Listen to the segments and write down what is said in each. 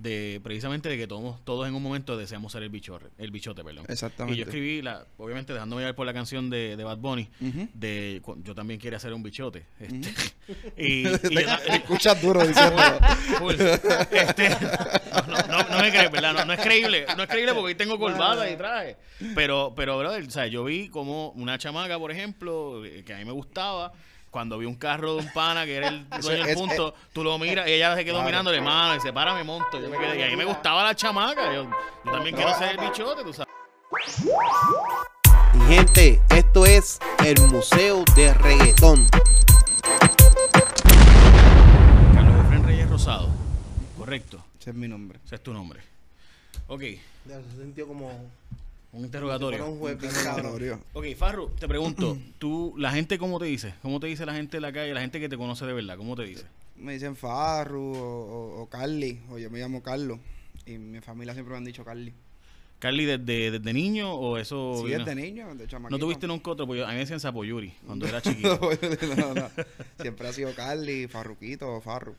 de precisamente de que todos, todos en un momento deseamos ser el bichote, el bichote, perdón. Exactamente. Y yo escribí, la, obviamente dejándome llevar por la canción de, de Bad Bunny, de yo también quiero hacer un bichote. Este, y, y yo escuchas duro diciendo. Este, no, no, no me crees, ¿verdad? No, no es creíble. No es creíble porque hoy tengo corbata y traje. Pero, pero, brother, o sea, yo vi como una chamaca, por ejemplo, eh, que a mí me gustaba. Cuando vi un carro de un pana que era el dueño del es- punto, tú lo miras y ella se quedó Claro. mirándole mano y se para, me monto. Yo me quedé, y a mí me gustaba la chamaca. Yo, yo también quiero ser el bichote, tú sabes. Mi gente, esto es el Museo de Reggaetón. Carlos Efren Reyes Rosado. Correcto. Ese es mi nombre. Ese es tu nombre. Ok, Se sintió como un interrogatorio. un juez. Glorio. Ok, Farru, te pregunto, tú, la gente cómo te dice? ¿Cómo te dice la gente de la calle, la gente que te conoce de verdad? ¿Cómo te dice? Me dicen Farru o, o, o Carly, o yo me llamo Carlos. Y mi familia siempre me han dicho Carly. Carly, ¿desde, desde niño o eso? Sí, vino- desde niño, de chamaquito. ¿No tuviste nunca otro? Porque a mí me decían Sapoyuri cuando era chiquito. no, no. Siempre ha sido Carly, Farruquito o Farru.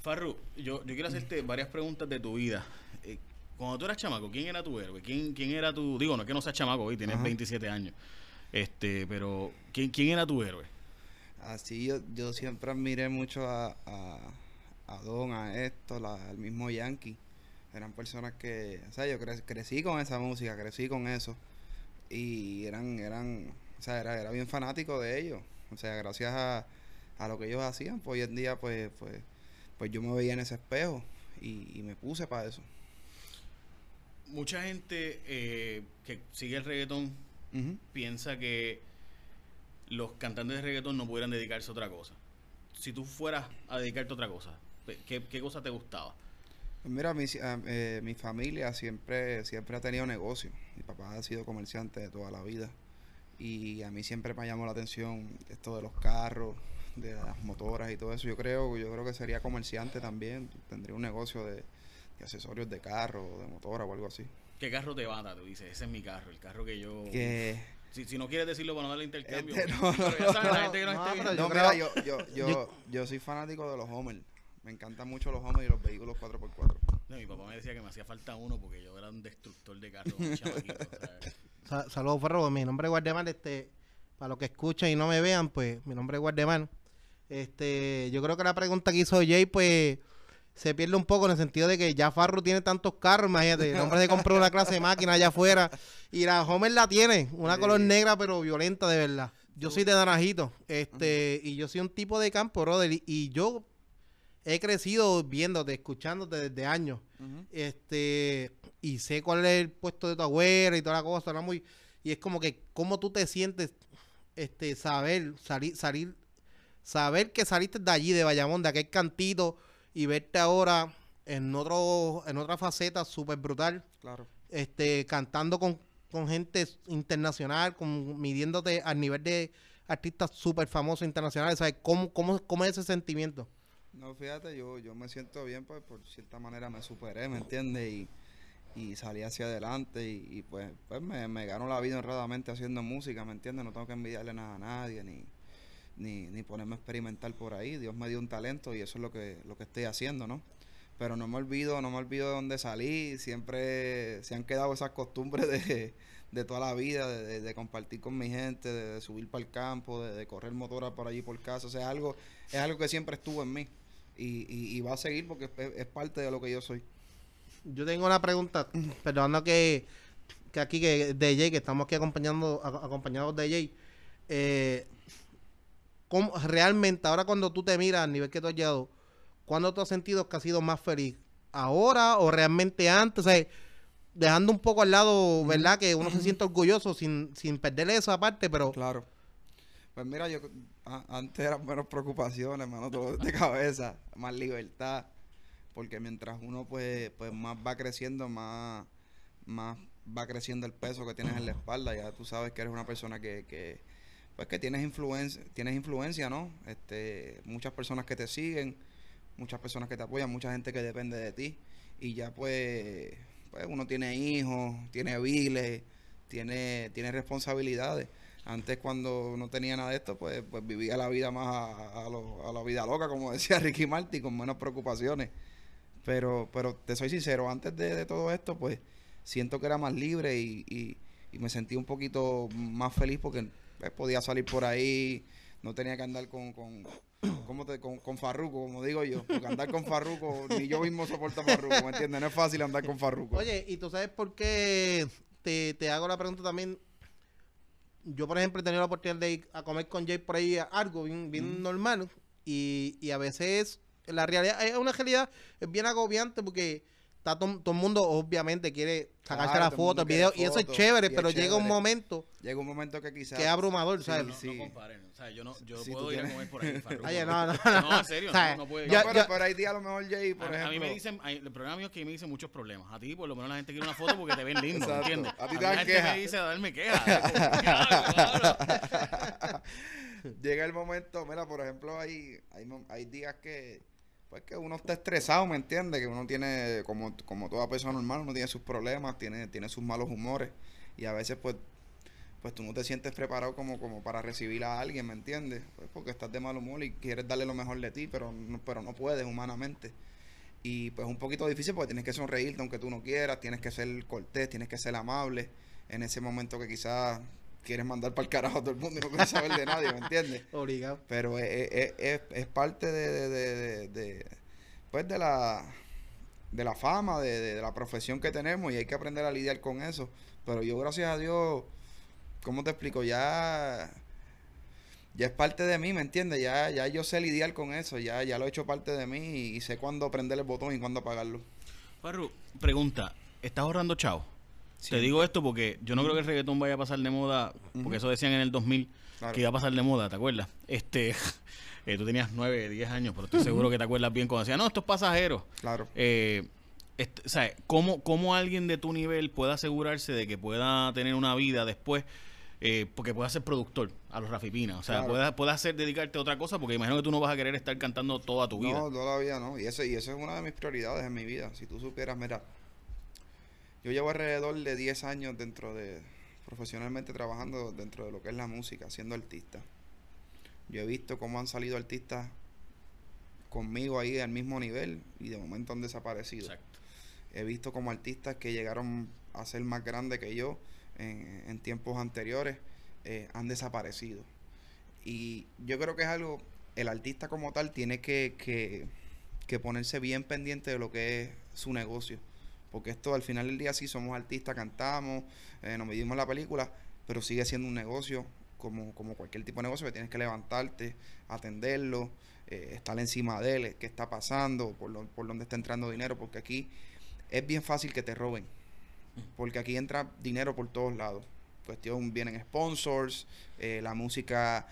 Farru, yo, yo quiero hacerte varias preguntas de tu vida. Eh, cuando tú eras chamaco, ¿quién era tu héroe? ¿Quién, quién era tu...? Digo, no es que no seas chamaco hoy, tienes Ajá. 27 años. Este, pero ¿quién, quién era tu héroe? Así yo, yo siempre admiré mucho a, a, a Don, a a- al mismo Yankee. Eran personas que, o sea, yo cre- crecí con esa música, crecí con eso. Y eran, eran, o sea, era, era bien fanático de ellos. O sea, gracias a, a lo que ellos hacían, pues hoy en día, pues, pues, pues yo me veía en ese espejo y, y me puse para eso. Mucha gente eh, que sigue el reggaetón piensa que los cantantes de reggaetón no pudieran dedicarse a otra cosa. Si tú fueras a dedicarte a otra cosa, ¿qué, qué cosa te gustaba? Pues Mira, mi, ah, eh, mi familia siempre, siempre ha tenido negocio. Mi papá ha sido comerciante de toda la vida. Y a mí siempre me llamó la atención esto de los carros, de las motoras y todo eso. Yo creo, yo creo que sería comerciante también. Tendría un negocio de, de accesorios de carro, de motora o algo así. ¿Qué carro te bata? Tú dices, ese es mi carro, el carro que yo... Que, Si, si no quieres decirlo para no darle intercambio. Este, no, pero ya sabes, la no, gente que no, no, esté pero viendo. no, yo mira, yo, yo, yo, yo- yo soy fanático de los Homer. Me encantan mucho los Homer y los vehículos 4x4. No, mi papá me decía que me hacía falta uno porque yo era un destructor de carros, un chamaquito, ¿sabes? Sa- Saludos, Ferro. Mi nombre es Guardemar. Este, para los que escuchan y no me vean, pues mi nombre es Guardemar. Este, yo creo que la pregunta que hizo Jay, pues se pierde un poco en el sentido de que ya Farru tiene tantos carros, imagínate, el hombre se compró una clase de máquina allá afuera y la Homer la tiene, una Sí. color negra pero violenta de verdad. Yo soy de naranjito, este, y yo soy un tipo de campo, brother, y, y yo he crecido viéndote, escuchándote desde años este y sé cuál es el puesto de tu abuela y toda la cosa, ¿no? Muy, y es como que cómo tú te sientes este saber salir salir saber que saliste de allí de Bayamón, de aquel cantito y verte ahora en otro en otra faceta súper brutal, Claro. este cantando con, con gente internacional, con, midiéndote al nivel de artistas súper famosos internacionales, ¿sabes? ¿Cómo, cómo, ¿Cómo es ese sentimiento? No, fíjate, yo, yo me siento bien, pues por cierta manera me superé, ¿me entiendes? Y, y salí hacia adelante y, y, pues, pues me, me gano la vida honradamente haciendo música, ¿me entiendes? No tengo que envidiarle nada a nadie ni, ni, ni ponerme a experimentar por ahí. Dios me dio un talento y eso es lo que, lo que estoy haciendo, ¿no? Pero no me olvido, no me olvido de dónde salí, siempre se han quedado esas costumbres de, de toda la vida, de, de- compartir con mi gente, de, subir para el campo, de, correr motora por allí por casa, o sea, algo, es algo que siempre estuvo en mí y, y, va a seguir porque es, es parte de lo que yo soy. Yo tengo una pregunta, perdonando que, que aquí que de Jay, que estamos aquí acompañando, acompañados de Jay. Eh, ¿cómo- realmente, ahora cuando tú te miras al nivel que tú has llegado, ¿cuándo tú has sentido que has sido más feliz? ¿Ahora o realmente antes? O sea, dejando un poco al lado, ¿verdad? Que uno se siente orgulloso sin, sin perderle esa parte, pero Claro. Pues mira, yo a- antes eran menos preocupaciones, hermano, todo de cabeza, más libertad, porque mientras uno pues, pues más va creciendo, más, más va creciendo el peso que tienes en la espalda, ya tú sabes que eres una persona que, que pues que tienes influencia, tienes influencia, ¿no? Este, muchas personas que te siguen, muchas personas que te apoyan, mucha gente que depende de ti y ya pues, pues uno tiene hijos, tiene viles, tiene, tiene responsabilidades. Antes cuando no tenía nada de esto, pues, pues vivía la vida más a, a lo- a la vida loca, como decía Ricky Martin, con menos preocupaciones. Pero, pero te soy sincero, antes de, todo esto, pues siento que era más libre y, y me sentí un poquito más feliz porque pues, podía salir por ahí, no tenía que andar con, con, ¿cómo te- con, con Farruko, como digo yo. Porque andar con Farruko, ni yo mismo soporto a Farruko, ¿me entiendes? No es fácil andar con Farruko. Oye, ¿y tú sabes por qué te, te hago la pregunta también? Yo, por ejemplo, he tenido la oportunidad de ir a comer con Jay por ahí algo bien, bien normal. Y, y a veces la realidad es una realidad es bien agobiante porque está todo, todo el mundo obviamente quiere sacarse Claro, la foto, el video, y eso es chévere, y es pero llega un chévere. momento Llega un momento que quizás... que es abrumador, Sí, ¿sabes? No, sí. no comparen. O sea, yo, no, yo Si puedo ir a tienes- comer por ahí. Oye, no, no, no. No, en serio, O sea, no, no puede. No, Ya- pero, ya- pero hay días a lo mejor Jay, por a, mí- a ejemplo... mí me dicen, hay- el programa mío es que me dicen muchos problemas. A ti, por lo menos, la gente quiere una foto porque te ven lindo, Exacto. ¿entiendes? A ti te dan gente queja. me dice a darme quejas. Llega el momento, mira, por ejemplo, hay, hay, mo- hay días que, pues que uno está estresado, ¿me entiendes? Que uno tiene, como, como toda persona normal, uno tiene sus problemas, tiene, tiene sus malos humores, y a veces, pues, pues tú no te sientes preparado como, como para recibir a alguien, ¿me entiendes? Pues porque estás de mal humor y quieres darle lo mejor de ti, pero no, pero no puedes humanamente. Y pues es un poquito difícil porque tienes que sonreírte aunque tú no quieras, tienes que ser cortés, tienes que ser amable en ese momento que quizás quieres mandar para el carajo a todo el mundo y no quieres saber de nadie, ¿me entiendes? Obligado. Pero es, es- es- es parte de, de- de- de- de, pues de la de la fama, de, de- de la profesión que tenemos y hay que aprender a lidiar con eso. Pero yo, gracias a Dios, ¿cómo te explico? Ya, ya es parte de mí, ¿me entiendes? Ya, ya yo sé lidiar con eso, ya, ya lo he hecho parte de mí y, y sé cuándo prender el botón y cuándo apagarlo. Farru, pregunta, ¿estás ahorrando Te digo esto porque yo no creo que el reggaetón vaya a pasar de moda, porque eso decían en el 2000 Claro. que iba a pasar de moda, ¿te acuerdas? Este, eh, tú tenías 9, 10 años, pero estoy seguro que te acuerdas bien cuando decían, no, esto es pasajero. Claro. Eh, est- o sea, ¿cómo, ¿cómo alguien de tu nivel puede asegurarse de que pueda tener una vida después? eh, porque pueda ser productor a los Rafipina. O sea, Claro. pueda, pueda hacer, dedicarte a otra cosa, porque imagino que tú no vas a querer estar cantando toda tu vida. No, todavía no. Y eso, y eso es una de mis prioridades en mi vida. Si tú supieras, mira, yo llevo alrededor de 10 años dentro de, profesionalmente trabajando dentro de lo que es la música, siendo artista. Yo he visto cómo han salido artistas conmigo ahí al mismo nivel y de momento han desaparecido. Exacto. He visto como artistas que llegaron a ser más grandes que yo en, en tiempos anteriores eh, han desaparecido. Y yo creo que es algo, el artista como tal tiene que, que, que ponerse bien pendiente de lo que es su negocio. Porque esto al final del día sí somos artistas, cantamos, eh, nos medimos la película, pero sigue siendo un negocio como, como cualquier tipo de negocio que tienes que levantarte, atenderlo, eh, estar encima de él, qué está pasando, por, lo- por dónde está entrando dinero, porque aquí es bien fácil que te roben. Porque aquí entra dinero por todos lados. Cuestión, vienen sponsors, eh, la música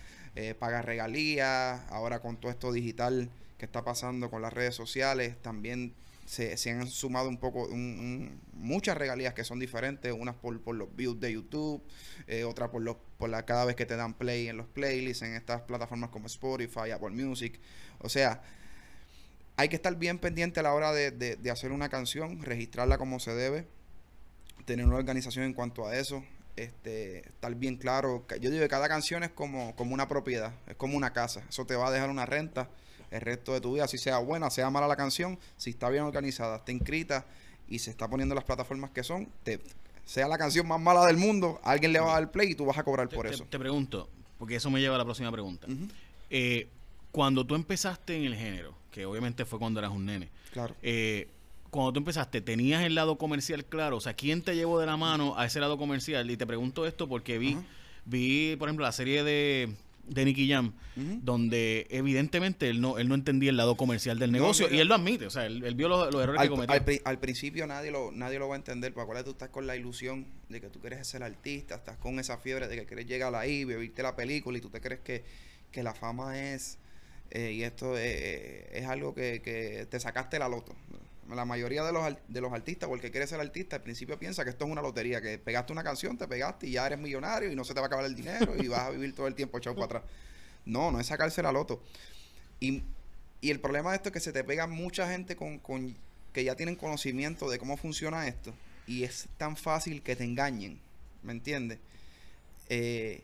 paga regalías, ahora con todo esto digital que está pasando con las redes sociales, también se, se han sumado un poco, un- muchas regalías que son diferentes, unas por, por los views de YouTube, eh, otras por, los, por la, cada vez que te dan play en los playlists, en estas plataformas como Spotify, Apple Music. O sea, hay que estar bien pendiente a la hora de, de- de hacer una canción, registrarla como se debe, tener una organización en cuanto a eso, este, estar bien claro. Yo digo que cada canción es como, como una propiedad, es como una casa. Eso te va a dejar una renta el resto de tu vida, si sea buena, sea mala la canción, si está bien organizada, está inscrita y se está poniendo en las plataformas que son, te- sea la canción más mala del mundo, alguien le va a dar play y tú vas a cobrar Te, por te- eso. te pregunto, porque eso me lleva a la próxima pregunta. Eh, cuando tú empezaste en el género, que obviamente fue cuando eras un nene, Claro. eh, cuando tú empezaste, ¿tenías el lado comercial claro? O sea, ¿quién te llevó de la mano a ese lado comercial? Y te pregunto esto porque vi, vi por ejemplo, la serie de, de Nicky Jam, donde evidentemente él no, él no entendía el lado comercial del negocio y él lo admite, o sea, él, él vio los, los errores al, que cometió. al pri- al principio nadie lo, nadie lo va a entender, porque acuérdate, tú estás con la ilusión de que tú quieres ser artista, estás con esa fiebre de que quieres llegar ahí, vivirte la película y tú te crees que, que la fama es, eh, y esto eh, es algo que, que te sacaste la loto. La mayoría de los, de los artistas, o el que quiere ser artista, al principio piensa que esto es una lotería, que pegaste una canción, te pegaste y ya eres millonario y no se te va a acabar el dinero y vas a vivir todo el tiempo echado para atrás. No, no es sacarse la loto. Y, y el problema de esto es que se te pega mucha gente con, con que ya tienen conocimiento de cómo funciona esto. Y es tan fácil que te engañen. ¿Me entiendes? Eh,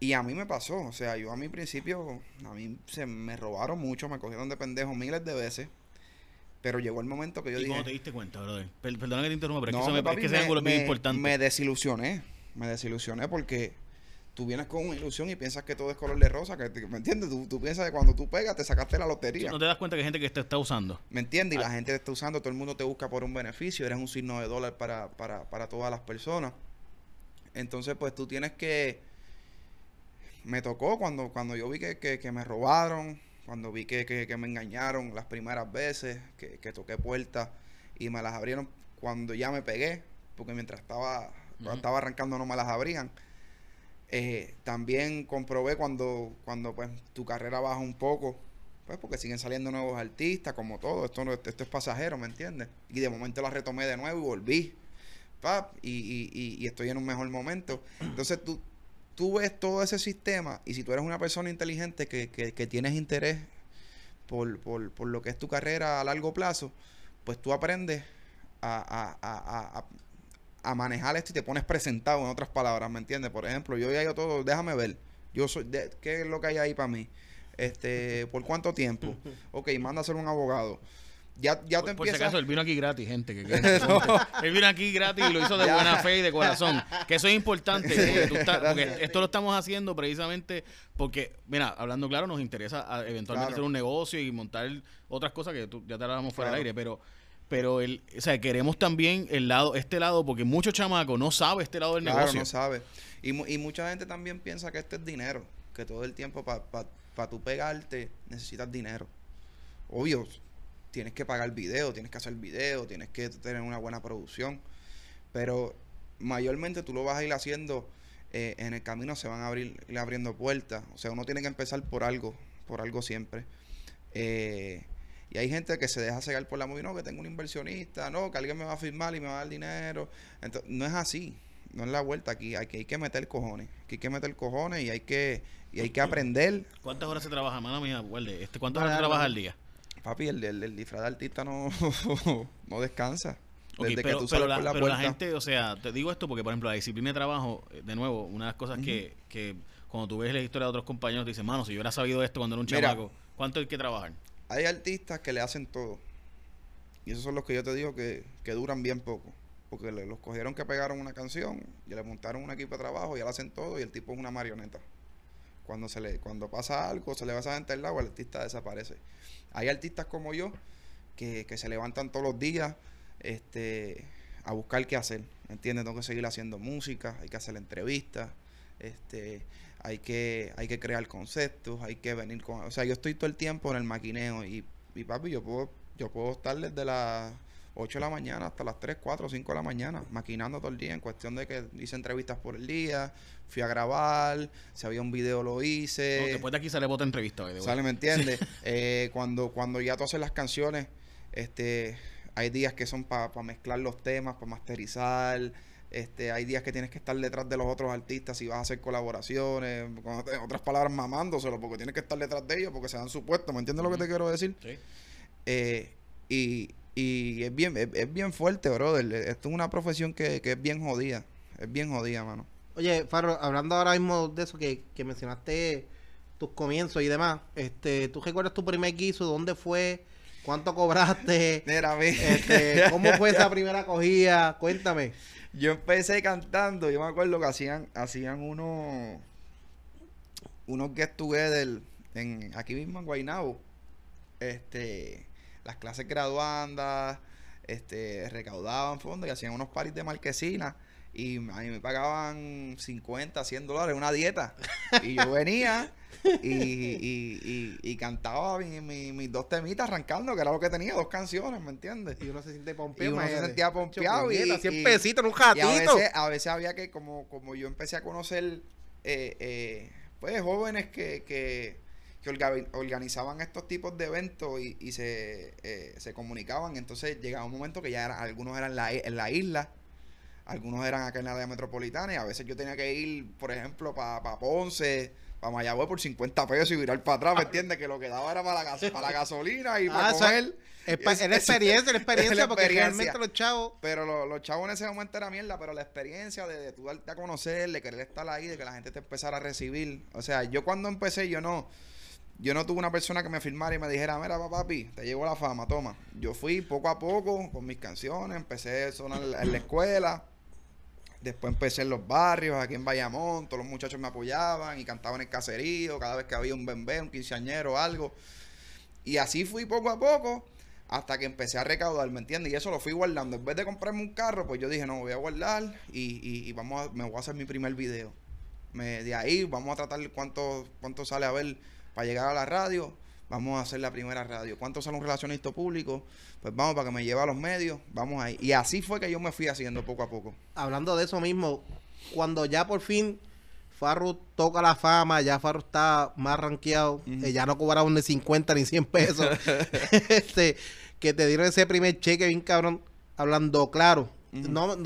y a mí me pasó. O sea, yo a mi principio, a mí se me robaron mucho, me cogieron de pendejo miles de veces. Pero llegó el momento que yo ¿Y dije... cómo te diste cuenta, brother? Per- perdona que te interrumpa, pero No, es que, eso me, papi, es que ese me- ángulo es bien importante. Me desilusioné, me desilusioné porque tú vienes con una ilusión y piensas que todo es color de rosa, que ¿me entiendes? Tú, tú piensas que cuando tú pegas te sacaste la lotería. ¿No te das cuenta que hay gente que te está usando? ¿Me entiendes? Y la gente te está usando, todo el mundo te busca por un beneficio, eres un signo de dólar para, para, para todas las personas. Entonces, pues tú tienes que... Me tocó cuando, cuando yo vi que, que- que me robaron, cuando vi que, que- que me engañaron las primeras veces, que, que toqué puertas y me las abrieron cuando ya me pegué, porque mientras estaba, Ujú. estaba arrancando no me las abrían. Eh, también comprobé cuando, cuando pues tu carrera baja un poco, pues porque siguen saliendo nuevos artistas, como todo, esto no, esto es pasajero, ¿me entiendes? Y de momento la retomé de nuevo y volví, pap, y, y, y, y estoy en un mejor momento. Entonces tú, tú ves todo ese sistema y si tú eres una persona inteligente que, que, que tienes interés por, por, por lo que es tu carrera a largo plazo, pues tú aprendes a, a, a, a, a- a manejar esto y te pones presentado, en otras palabras, ¿me entiendes? Por ejemplo, yo ya yo todo, déjame ver, yo soy, de- ¿qué es lo que hay ahí para mí? Este, ¿por cuánto tiempo? Ok, manda a ser un abogado. Ya, ya te Por, por si empiezas... acaso, él vino aquí gratis, gente. Que, que- él vino aquí gratis y lo hizo de Ya. buena fe y de corazón. Que eso es importante. Porque, tú estás- porque esto lo estamos haciendo precisamente porque, mira, hablando claro, nos interesa ah, eventualmente Claro. hacer un negocio y montar otras cosas que tú, ya te hablamos fuera del Claro. aire, pero pero el, o sea, queremos también el lado, este lado, porque muchos chamacos no saben este lado del Claro, negocio. no sabe. Y, y mucha gente también piensa que esto es dinero, que todo el tiempo para pa, pa tú pegarte necesitas dinero. Obvio, tienes que pagar video, tienes que hacer video, tienes que tener una buena producción, pero mayormente tú lo vas a ir haciendo, eh, en el camino se van a abrir ir abriendo puertas, o sea, uno tiene que empezar por algo, por algo siempre. Eh, y hay gente que se deja cegar por la movida, no, que tengo un inversionista, no, que alguien me va a firmar y me va a dar dinero. Entonces, no es así, no es la vuelta aquí, hay que, hay que meter cojones, aquí hay que meter cojones y hay que, y hay que aprender. ¿Cuántas horas se trabaja, mano mía? Este, ¿Cuántas horas se trabaja al día? Papi, el, el, el disfraz de artista no, no descansa. Ok, Desde pero, que tú pero sales la, por la pero la gente, o sea, te digo esto porque, por ejemplo, la disciplina de trabajo, eh, de nuevo, una de las cosas que, que cuando tú ves la historia de otros compañeros, te dicen, mano, si yo hubiera sabido esto cuando era un chamaco, ¿cuánto hay que trabajar? Hay artistas que le hacen todo. Y esos son los que yo te digo que, que duran bien poco. Porque le- los cogieron que pegaron una canción y le montaron un equipo de trabajo y él hacen todo y el tipo es una marioneta. Cuando se le cuando pasa algo, se le va esa gente al lado, el artista desaparece. Hay artistas como yo que, que se levantan todos los días este, a buscar qué hacer. ¿Me entiendes? Tengo que seguir haciendo música, hay que hacer entrevistas, este, hay que, hay que crear conceptos, hay que venir con... O sea, yo estoy todo el tiempo en el maquineo y, y papi, yo puedo, yo puedo estar desde las 8 de la mañana hasta las 3, 4, 5 de la mañana, maquinando todo el día, en cuestión de que hice entrevistas por el día, fui a grabar, si había un video lo hice. No, después de aquí sale otra entrevista. way. ¿Sale, me entiendes? Eh, cuando, cuando ya tú haces las canciones, este, hay días que son para mezclar los temas, para masterizar. Este, hay días que tienes que estar detrás de los otros artistas si vas a hacer colaboraciones, con otras palabras, mamándoselo, porque tienes que estar detrás de ellos, porque se dan su puesto, ¿me entiendes lo que te quiero decir? Sí. Eh, y, y es bien, es, es bien fuerte, brother. Esto es una profesión que, que es bien jodida. Es bien jodida, mano. Oye, Farro, hablando ahora mismo de eso que, que mencionaste tus comienzos y demás, este, ¿tú recuerdas tu primer guiso? ¿Dónde fue? ¿Cuánto cobraste? Mira, mi- Este, ¿Cómo fue esa primera acogida? Cuéntame. Yo empecé cantando, yo me acuerdo que hacían, hacían unos unos get together en, aquí mismo en Guaynabo. Este, las clases graduandas, este, recaudaban fondos y hacían unos paris de marquesina. Y a mí me pagaban 50, 100 dólares una dieta. Y yo venía y, y, y, y cantaba mi- mi- mis dos temitas arrancando, que era lo que tenía, dos canciones, ¿me entiendes? Y uno se siente Y pompeado. uno se sentía pompeado y- Puñeta, 100 y- pesitos en un Y a veces, a veces había que, como, como yo empecé a conocer, eh, eh, pues, jóvenes que, que, que organizaban estos tipos de eventos y, y se, eh, se comunicaban. Entonces llegaba un momento que ya era- algunos eran en la, en la isla, algunos eran acá en la área metropolitana y a veces yo tenía que ir, por ejemplo, para Ponce, para Mayagüez por 50 pesos y virar para atrás, ¿me entiendes? Que lo que daba era para la, gas- para la gasolina y para Ah, o sea, comer. Es, pa- Es- es la experiencia, la experiencia, la porque experiencia. realmente los chavos. Pero lo- los chavos en ese momento era mierda, pero la experiencia de, de tú darte a conocer, de querer estar ahí, de que la gente te empezara a recibir. O sea, yo cuando empecé, yo no, yo no tuve una persona que me firmara y me dijera, mira, papi, te llegó la fama, toma. Yo fui poco a poco con mis canciones, empecé a sonar en la escuela, después empecé en los barrios, aquí en Bayamón, todos los muchachos me apoyaban y cantaban en el caserío, cada vez que había un bebé, un quinceañero o algo. Y así fui poco a poco hasta que empecé a recaudar, ¿me entiendes? Y eso lo fui guardando. En vez de comprarme un carro, pues yo dije, no, voy a guardar y, y, vamos a, me voy a hacer mi primer video. De ahí vamos a tratar cuánto, cuánto sale a ver para llegar a la radio. Vamos a hacer la primera radio. ¿Cuánto sale un relacionista público? Pues vamos para que me lleve a los medios. Vamos ahí. Y así fue que yo me fui haciendo poco a poco. Hablando de eso mismo, cuando ya por fin Farru toca la fama, ya Farru está más rankeado, eh, ya no cobraron ni 50 ni 100 pesos. este, que te dieron ese primer cheque bien cabrón, hablando claro. No,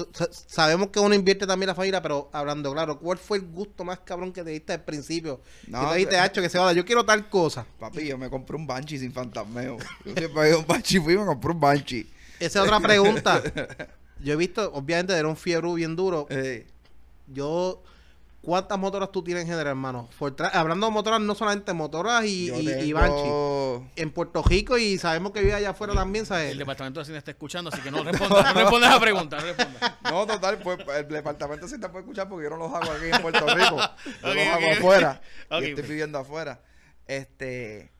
sabemos que uno invierte también la familia, pero hablando claro, ¿cuál fue el gusto más cabrón que te diste al principio? No, que te dijiste, hacho, que se va, yo quiero tal cosa. Papi, yo me compré un Banshee sin fantasmeo. Yo siempre un Banshee, fui y me compré un Banshee. Esa es otra pregunta. Yo he visto, obviamente, era un fiebre bien duro. Yo ¿Cuántas motoras tú tienes en general, hermano? hablando de motoras, no solamente motoras y, y, Banshee. En Puerto Rico y sabemos que vive allá afuera también, ¿sabes? El departamento de Hacienda está escuchando, así que no respondas, no respondas a la pregunta, no respondas. No, total, pues el departamento sí te puede escuchar porque yo no los hago aquí en Puerto Rico. Yo los hago afuera. y estoy viviendo afuera. Este.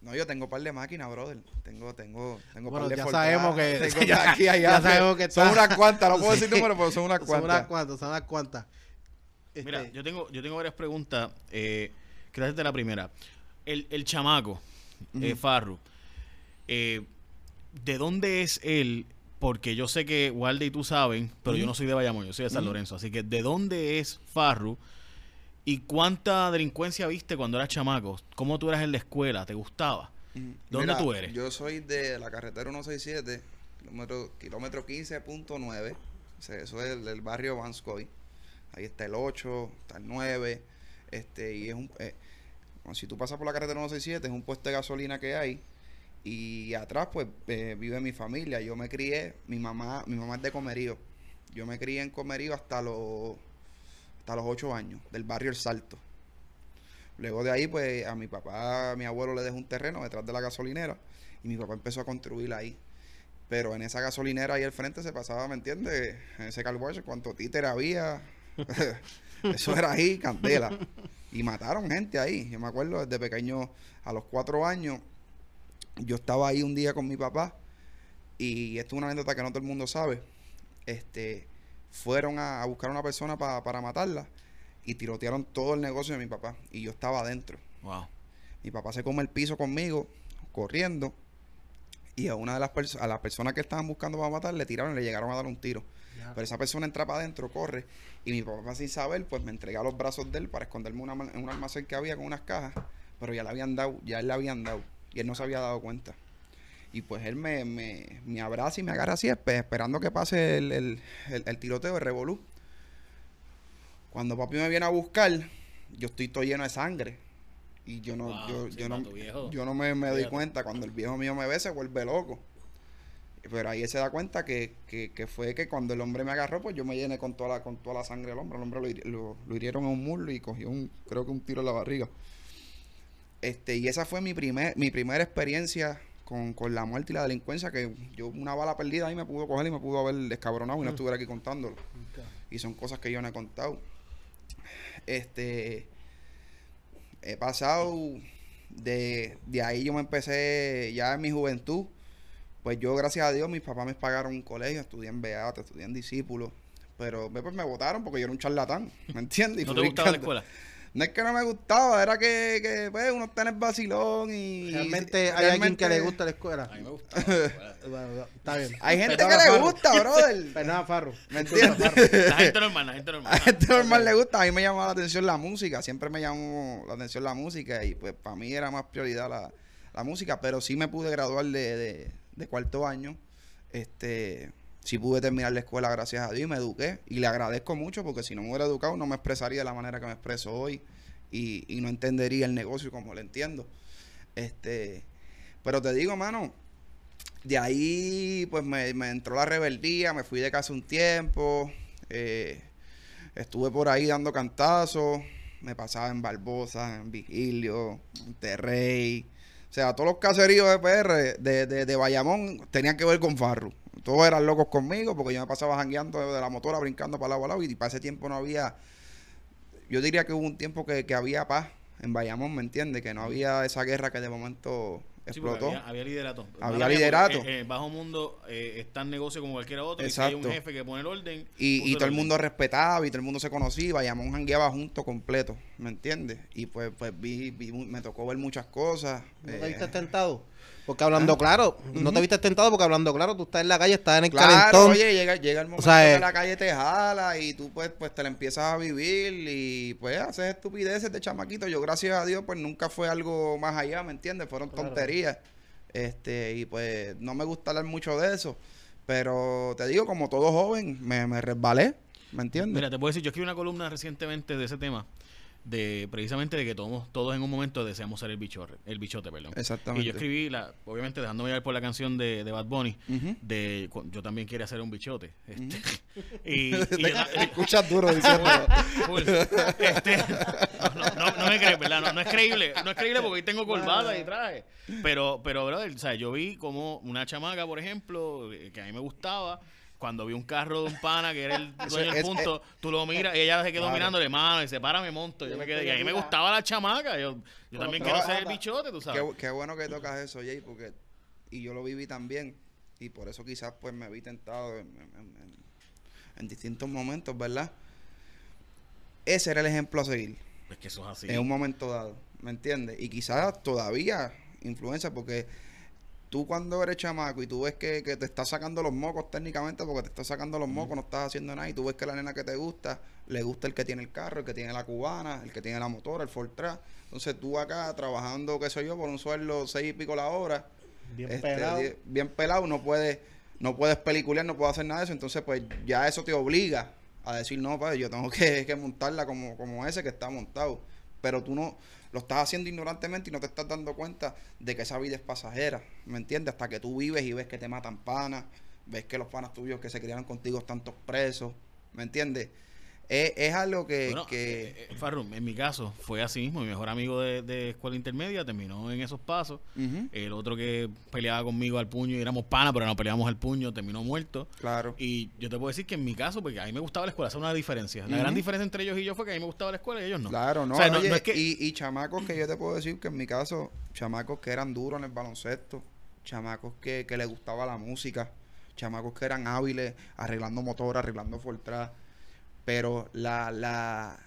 No, yo tengo un par de máquinas, brother. Tengo, tengo, tengo bueno, par de ya sabemos que tengo ya, aquí, allá. Ya sabemos que son unas cuantas, no puedo decir número, pero son unas cuantas. Son unas cuantas, son unas cuantas. Mira, este, yo tengo, yo tengo varias preguntas. Eh, de la primera. El, el chamaco, eh, Farru, eh, ¿de dónde es él? Porque yo sé que Walde y tú saben, pero yo no soy de Bayamón, yo soy de San Lorenzo. Así que, ¿de dónde es Farru? ¿Y cuánta delincuencia viste cuando eras chamaco? ¿Cómo tú eras en la escuela? ¿Te gustaba? ¿Dónde tú eres? Yo soy de la carretera 167, kilómetro, kilómetro 15.9. eso es el, el barrio Vanscoy. Ahí está el 8, está el 9. Este, y es un. Eh, si tú pasas por la carretera 167, es un puesto de gasolina que hay. Y atrás, pues, eh, vive mi familia. Yo me crié, mi mamá, mi mamá es de Comerío. Yo me crié en Comerío hasta los, hasta los 8 años, del barrio El Salto. Luego de ahí, pues, a mi papá, a mi abuelo le dejó un terreno detrás de la gasolinera. Y mi papá empezó a construir ahí. Pero en esa gasolinera ahí al frente se pasaba, ¿me entiendes? En ese carwash, cuánto títer había, Eso era ahí, candela. Y mataron gente ahí. Yo me acuerdo desde pequeño, a los cuatro años, yo estaba ahí un día con mi papá. Y esto es una anécdota que no todo el mundo sabe. Este, fueron a, buscar a una persona para matarla y tirotearon todo el negocio de mi papá. Y yo estaba adentro. Wow. Mi papá se come el piso conmigo, corriendo. Y a una de las personas, a las personas que estaban buscando para matar, le tiraron y le llegaron a dar un tiro. Pero esa persona entra para adentro, corre, y mi papá sin saber, pues me entrega los brazos de él para esconderme en un almacén que había con unas cajas, pero ya le habían dado, ya él le habían dado, y él no se había dado cuenta. Y pues él me, me, me abraza y me agarra así, esperando que pase el, el, el, tiroteo, de revolú. Cuando papi me viene a buscar, yo estoy todo lleno de sangre. Y yo no, yo, yo, no, yo no me, me doy cuenta. Cuando el viejo mío me ve, se vuelve loco. Pero ahí se da cuenta que, que, fue que cuando el hombre me agarró, pues yo me llené con toda la, con toda la sangre del hombre. El hombre lo, lo, hirieron a un muslo y cogió un, creo que un tiro en la barriga. Este, y esa fue mi primer, mi primera experiencia con, la muerte y la delincuencia, que yo una bala perdida ahí me pudo coger y me pudo haber descabronado y no mm. estuviera aquí contándolo. Y son cosas que yo no he contado. Este he pasado de, de ahí yo me empecé ya en mi juventud pues yo, gracias a Dios, mis papás me pagaron un colegio, estudié en Beata, estudié en discípulos. Pero pues, me votaron porque yo era un charlatán, ¿me entiendes? ¿No te gustaba la escuela? No es que no me gustaba, era que, que pues, uno está en el vacilón y... Realmente hay alguien que le gusta la escuela. A mí me gusta. está bien. Hay gente que le gusta, brother. Perdona, Farro. ¿Me entiendes? La gente normal, la gente normal. A la gente normal le gusta. A mí me llamaba la atención la música. Siempre me llamó la atención la música y pues para mí era más prioridad la, la música. Pero sí me pude graduar de de cuarto año. Este, sí pude terminar la escuela gracias a Dios y me eduqué. Y le agradezco mucho porque si no me hubiera educado no me expresaría de la manera que me expreso hoy y, no entendería el negocio como lo entiendo. Este, pero te digo, mano, de ahí pues me, entró la rebeldía, me fui de casa un tiempo, eh, estuve por ahí dando cantazos, me pasaba en Barbosa, en Vigilio, Monterrey. O sea, todos los caseríos de PR de, de, de Bayamón tenían que ver con Farru. Todos eran locos conmigo porque yo me pasaba jangueando de la motora, brincando para lado a lado. Y para ese tiempo no había. Yo diría que hubo un tiempo que, que había paz en Bayamón, ¿me entiendes? Que no había esa guerra que de momento Sí, explotó. había, había liderato. Había liderato. porque, eh, en bajo mundo eh, está en negocio como cualquier otro. Y si Exacto. hay un jefe que pone el orden. Y, y todo el mundo respetaba y todo el mundo se conocía. y Bayamón jangueaba junto completo, ¿me entiendes? Y pues, pues vi, vi me tocó ver muchas cosas. ¿No eh, te viste tentado? Porque hablando claro, no te viste tentado porque hablando claro, tú estás en la calle, estás en el Claro, calentón. oye, llega, llega el momento sea, que eh, la calle te jala y tú pues, pues te la empiezas a vivir y pues haces estupideces de chamaquito. Yo gracias a Dios pues nunca fue algo más allá, ¿me entiendes? Fueron Claro. tonterías. Este, y pues no me gusta hablar mucho de eso. Pero te digo, como todo joven, me, me resbalé, ¿me entiendes? Mira, te puedo decir, yo escribí una columna recientemente de ese tema. De precisamente de que todos, todos en un momento deseamos ser el bichote, el bichote, perdón. Exactamente. Y yo escribí, la, obviamente dejándome llevar por la canción de, de Bad Bunny, de yo también quería ser un bichote. Este, y, y yo Escuchas duro diciendo. Este, no, no, no me crees, ¿verdad? No, no es creíble. No es creíble porque hoy tengo corbata y traje. Pero, pero, brother, o sea, yo vi como una chamaca, por ejemplo, eh, que a mí me gustaba. Cuando vi un carro de un pana que era el dueño del punto, tú lo miras y ella se quedó Claro. mirándole, mano, y se para, me monto. Yo me quedé, y a mí me gustaba la chamaca. Yo, yo también No, quiero no, ser el bichote, tú sabes. Qué, qué bueno que tocas eso, Jay, porque y yo lo viví también y por eso quizás pues me vi tentado en, en- en- en distintos momentos, ¿verdad? Ese era el ejemplo a seguir Es que eso es así. en un momento dado, ¿me entiendes? Y quizás todavía influencia porque tú cuando eres chamaco y tú ves que, que te estás sacando los mocos técnicamente porque te estás sacando los mocos, no estás haciendo nada y tú ves que la nena que te gusta, le gusta el que tiene el carro, el que tiene la cubana, el que tiene la motora, el Fortran. Entonces tú acá trabajando, qué sé yo, por un sueldo seis y pico la hora, Bien este, pelado. bien pelado, no puedes, no puedes peliculear, no puedes hacer nada de eso, entonces pues ya eso te obliga a decir, no, pues yo tengo que, que montarla como, como ese que está montado. Pero tú no, lo estás haciendo ignorantemente y no te estás dando cuenta de que esa vida es pasajera, ¿me entiendes? Hasta que tú vives y ves que te matan panas, ves que los panas tuyos que se criaron contigo están todos presos, ¿me entiendes? Es, es algo que... Bueno, que eh, eh, Farrum, en mi caso fue así mismo. Mi mejor amigo de, de escuela intermedia terminó en esos pasos. El otro que peleaba conmigo al puño y éramos panas, pero no peleábamos al puño, terminó muerto. claro. Y yo te puedo decir que en mi caso, porque a mí me gustaba la escuela, esa es una diferencia. La gran diferencia entre ellos y yo fue que a mí me gustaba la escuela y ellos no. Claro, no, O sea, no- oye, no es que- y, y chamacos que yo te puedo decir que en mi caso, chamacos que eran duros en el baloncesto, chamacos que, que les gustaba la música, chamacos que eran hábiles arreglando motor, arreglando Fortran, pero la, la,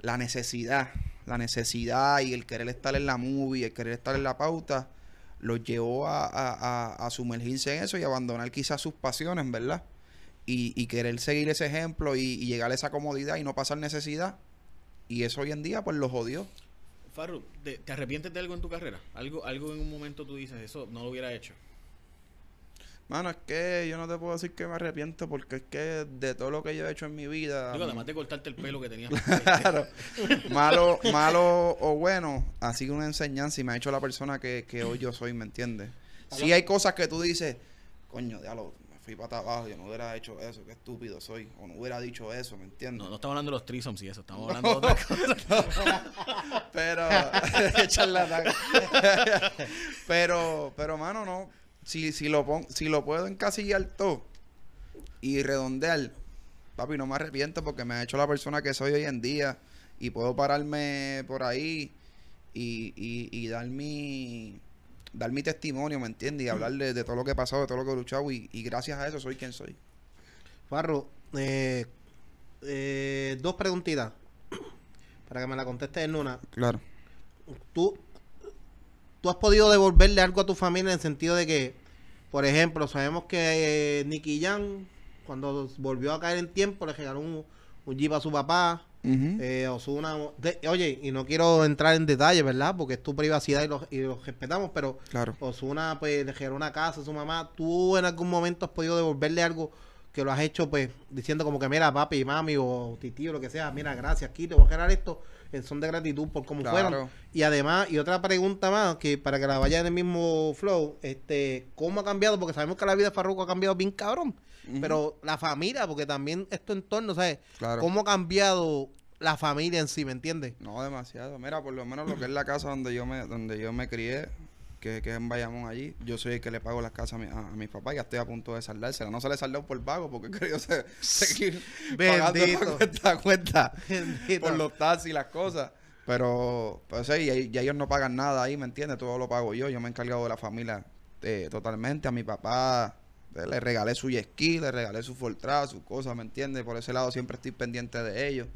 la necesidad, la necesidad y el querer estar en la movie, el querer estar en la pauta, los llevó a, a- a- sumergirse en eso y abandonar quizás sus pasiones, ¿verdad? Y, y querer seguir ese ejemplo y, y llegar a esa comodidad y no pasar necesidad. Y eso hoy en día pues lo jodió. Farru, ¿te, te arrepientes de algo en tu carrera? Algo, algo en un momento tú dices, eso no lo hubiera hecho. Mano, es que yo no te puedo decir que me arrepiento porque es que de todo lo que yo he hecho en mi vida... Digo, además de cortarte el pelo que tenías. Claro. malo, malo o bueno, ha sido una enseñanza y me ha hecho la persona que, que hoy yo soy, ¿me entiendes? Sí hay cosas que tú dices, coño, diablo, me fui para abajo, yo no hubiera hecho eso, qué estúpido soy, o no hubiera dicho eso, ¿me entiendes? No, no estamos hablando de los trisoms y eso, estamos hablando de otra cosa. Pero, charlatán. pero, pero, mano, no. Si, si, lo pon, si lo puedo encasillar todo y redondear, papi, no me arrepiento porque me ha hecho la persona que soy hoy en día y puedo pararme por ahí y, y, y dar mi dar mi testimonio, ¿me entiendes? Y hablar de, de todo lo que he pasado, de todo lo que he luchado y, y gracias a eso soy quien soy. Farro, eh, eh, dos preguntitas para que me la contestes en una. Claro. ¿Tú, tú has podido devolverle algo a tu familia en el sentido de que, por ejemplo, sabemos que eh, Nicky Jam, cuando volvió a caer en tiempo, le regaló un, un jeep a su papá. Eh, Ozuna, de- oye, y no quiero entrar en detalle, ¿verdad? Porque es tu privacidad y lo, y lo respetamos, pero Claro. Osuna pues le regaló una casa a su mamá. ¿Tú en algún momento has podido devolverle algo que lo has hecho pues diciendo como que mira papi, mami o tití o lo que sea, mira gracias, aquí te voy a regalar esto en son de gratitud por cómo Claro. fueron? Y además, y otra pregunta más, que para que la vaya en el mismo flow, este, ¿cómo ha cambiado? Porque sabemos que la vida de Farruko ha cambiado bien cabrón. Pero la familia, porque también es tu entorno, ¿sabes? Claro. ¿Cómo ha cambiado la familia en sí, ¿me entiendes? No, demasiado. Mira, por lo menos lo que es la casa donde yo me, donde yo me crié, que, que es en Bayamón allí, yo soy el que le pago las casas a, mi- a, a mis papás, ya estoy a punto de saldársela. No se le saldó por vago porque quería se, seguir pagando Bendito. por cuenta, cuenta Bendito. por los taxis y las cosas. Pero, pues sí, y, y ellos no pagan nada ahí, ¿me entiendes? Todo lo pago yo. Yo me he encargado de la familia eh, totalmente. A mi papá eh, le regalé su ski, le regalé su Fortran, sus cosas, ¿me entiendes? Por ese lado siempre estoy pendiente de ellos.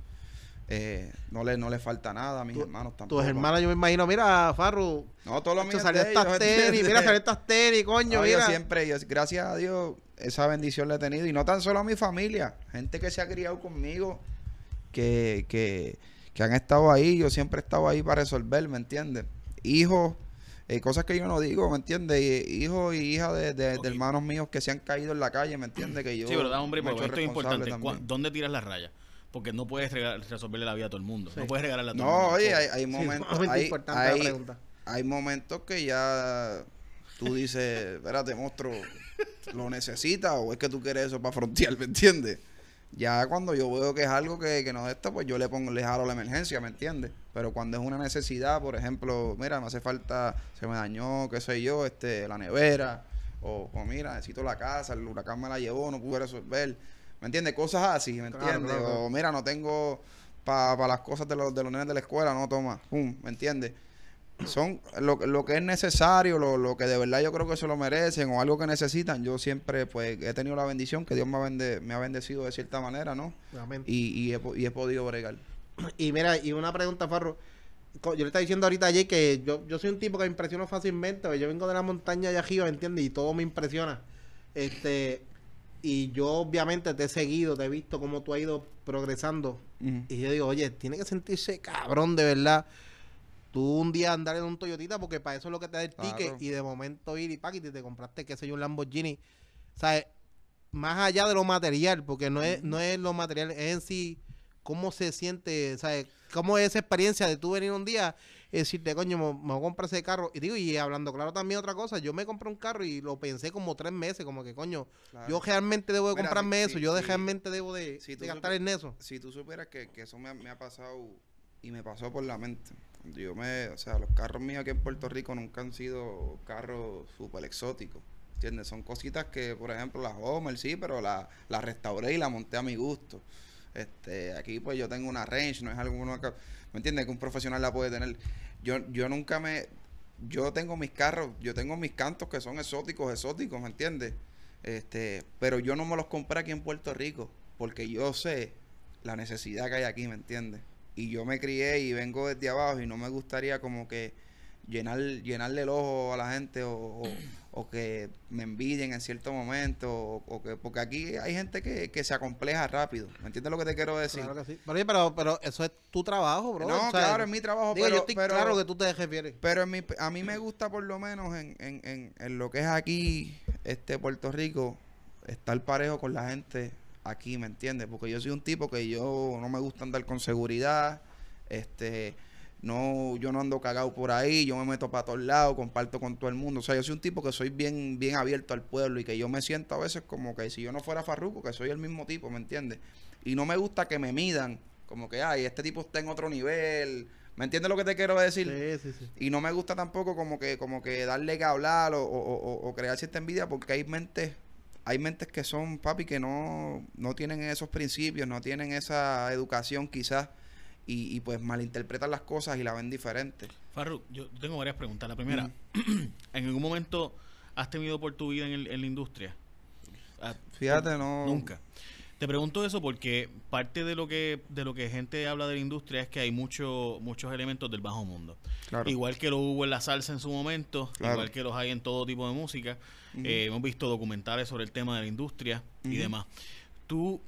Eh, no le no le falta nada a mis Tu- hermanos tampoco. Tus hermanos, yo me imagino, mira, Farru, No, todos los míos salió estas tenis, mira, salió estas tenis, coño, No, yo mira. siempre, yo, gracias a Dios, esa bendición la he tenido. Y no tan solo a mi familia, gente que se ha criado conmigo, que, que, que han estado ahí. Yo siempre he estado ahí para resolver, ¿me entiendes? Hijos, eh, cosas que yo no digo, ¿me entiendes? Y- Hijos y hijas de, de- hermanos míos que se han caído en la calle, ¿me entiendes? Que yo Sí, pero da, hombre, pero esto es importante. también. ¿Cuá- ¿Dónde tiras la raya? Porque no puedes resolverle la vida a todo el mundo. Sí. No puedes regalarle a todo el No, mundo. oye, tampoco. hay, hay Sí, momentos, sumamente hay, importante hay- la pregunta. hay momentos que ya tú dices, espérate, monstruo, ¿lo necesitas o es que tú quieres eso para frontear, ¿me entiendes? Ya cuando yo veo que es algo que, que no es esto, pues yo le pongo, le jalo la emergencia, ¿me entiendes? Pero cuando es una necesidad, por ejemplo, mira, me hace falta, se me dañó, qué sé yo, este, la nevera, o, o mira, necesito la casa, el huracán me la llevó, no pude resolver, ¿me entiendes? Cosas así, ¿me entiendes? claro, claro. O mira, no tengo para las cosas de los, de los nenes de la escuela, no toma, pum, ¿me entiendes? Son lo, lo que es necesario, lo, lo que de verdad yo creo que se lo merecen o algo que necesitan. Yo siempre, pues, he tenido la bendición que Dios me ha, bende- me ha bendecido de cierta manera, ¿no? Amén. Y, y, he, y he podido bregar. Y mira, y una pregunta, Farro. Yo le estaba diciendo ahorita ayer que yo, yo soy un tipo que me impresiona fácilmente. Yo vengo de la montaña allá arriba, ¿entiendes? Y todo me impresiona. Este, y yo obviamente te he seguido, te he visto cómo tú has ido progresando. Y yo digo, oye, tiene que sentirse cabrón de verdad. Tú un día andar en un Toyotita porque para eso es lo que te da el Claro. ticket y de momento ir y pa' y te compraste, qué sé yo, un Lamborghini. ¿Sabes? Más allá de lo material, porque no es, no es lo material, es en sí cómo se siente, ¿sabes? Cómo es esa experiencia de tú venir un día y decirte, coño, me, me voy a comprar ese carro. Y digo, y hablando claro también otra cosa, yo me compré un carro y lo pensé como tres meses, como que, coño, Claro. yo realmente debo de Mira, comprarme si- eso, yo si- realmente debo de, si de gastar en eso. Si tú supieras que, que eso me, ha- me ha pasado y me pasó por la mente. Yo me, o sea, los carros míos aquí en Puerto Rico nunca han sido carros súper exóticos. ¿Entiendes? Son cositas que, por ejemplo, las Homer, sí, pero la, la restauré y la monté a mi gusto. Este, aquí pues yo tengo una range, no es algo acá- ¿me entiendes? Que un profesional la puede tener. Yo, yo nunca me, yo tengo mis carros, yo tengo mis cantos que son exóticos, exóticos, ¿me entiendes? Este, pero yo no me los compré aquí en Puerto Rico, porque yo sé la necesidad que hay aquí, ¿me entiendes? Y yo me crié y vengo desde abajo y no me gustaría como que llenar, llenarle el ojo a la gente o, o- o que me envidien en cierto momento, o, o que, porque aquí hay gente que, que se acompleja rápido, ¿me entiendes lo que te quiero decir? Claro que sí. Pero, pero, pero eso es tu trabajo, bro. no, sea, claro, es mi trabajo, digo, pero, yo estoy pero- claro que tú te refieres. pero en mi, a mí me gusta por lo menos en, en, en, en lo que es aquí, este Puerto Rico, estar parejo con la gente aquí, ¿me entiendes? Porque yo soy un tipo que yo no me gusta andar con seguridad, este, no, yo no ando cagado por ahí, yo me meto para todos lados, comparto con todo el mundo. O sea, yo soy un tipo que soy bien, bien abierto al pueblo y que yo me siento a veces como que si yo no fuera Farruco, que soy el mismo tipo, ¿me entiendes? Y no me gusta que me midan, como que, ay, este tipo está en otro nivel. ¿Me entiendes lo que te quiero decir? Sí, sí, sí. Y no me gusta tampoco como que, como que darle que hablar o, o, o- o crear cierta envidia porque hay mentes, hay mentes que son, papi, que no, no tienen esos principios, no tienen esa educación quizás y, y pues malinterpretan las cosas y la ven diferente. Farru, yo tengo varias preguntas. La primera, Mm. ¿en algún momento has temido por tu vida en, el- en la industria? Ah, Fíjate, no. Nunca. Te pregunto eso porque parte de lo que de lo que gente habla de la industria es que hay mucho, muchos elementos del bajo mundo. Claro. Igual que lo hubo en la salsa en su momento, Claro. igual que los hay en todo tipo de música. Eh, hemos visto documentales sobre el tema de la industria y demás. Tú,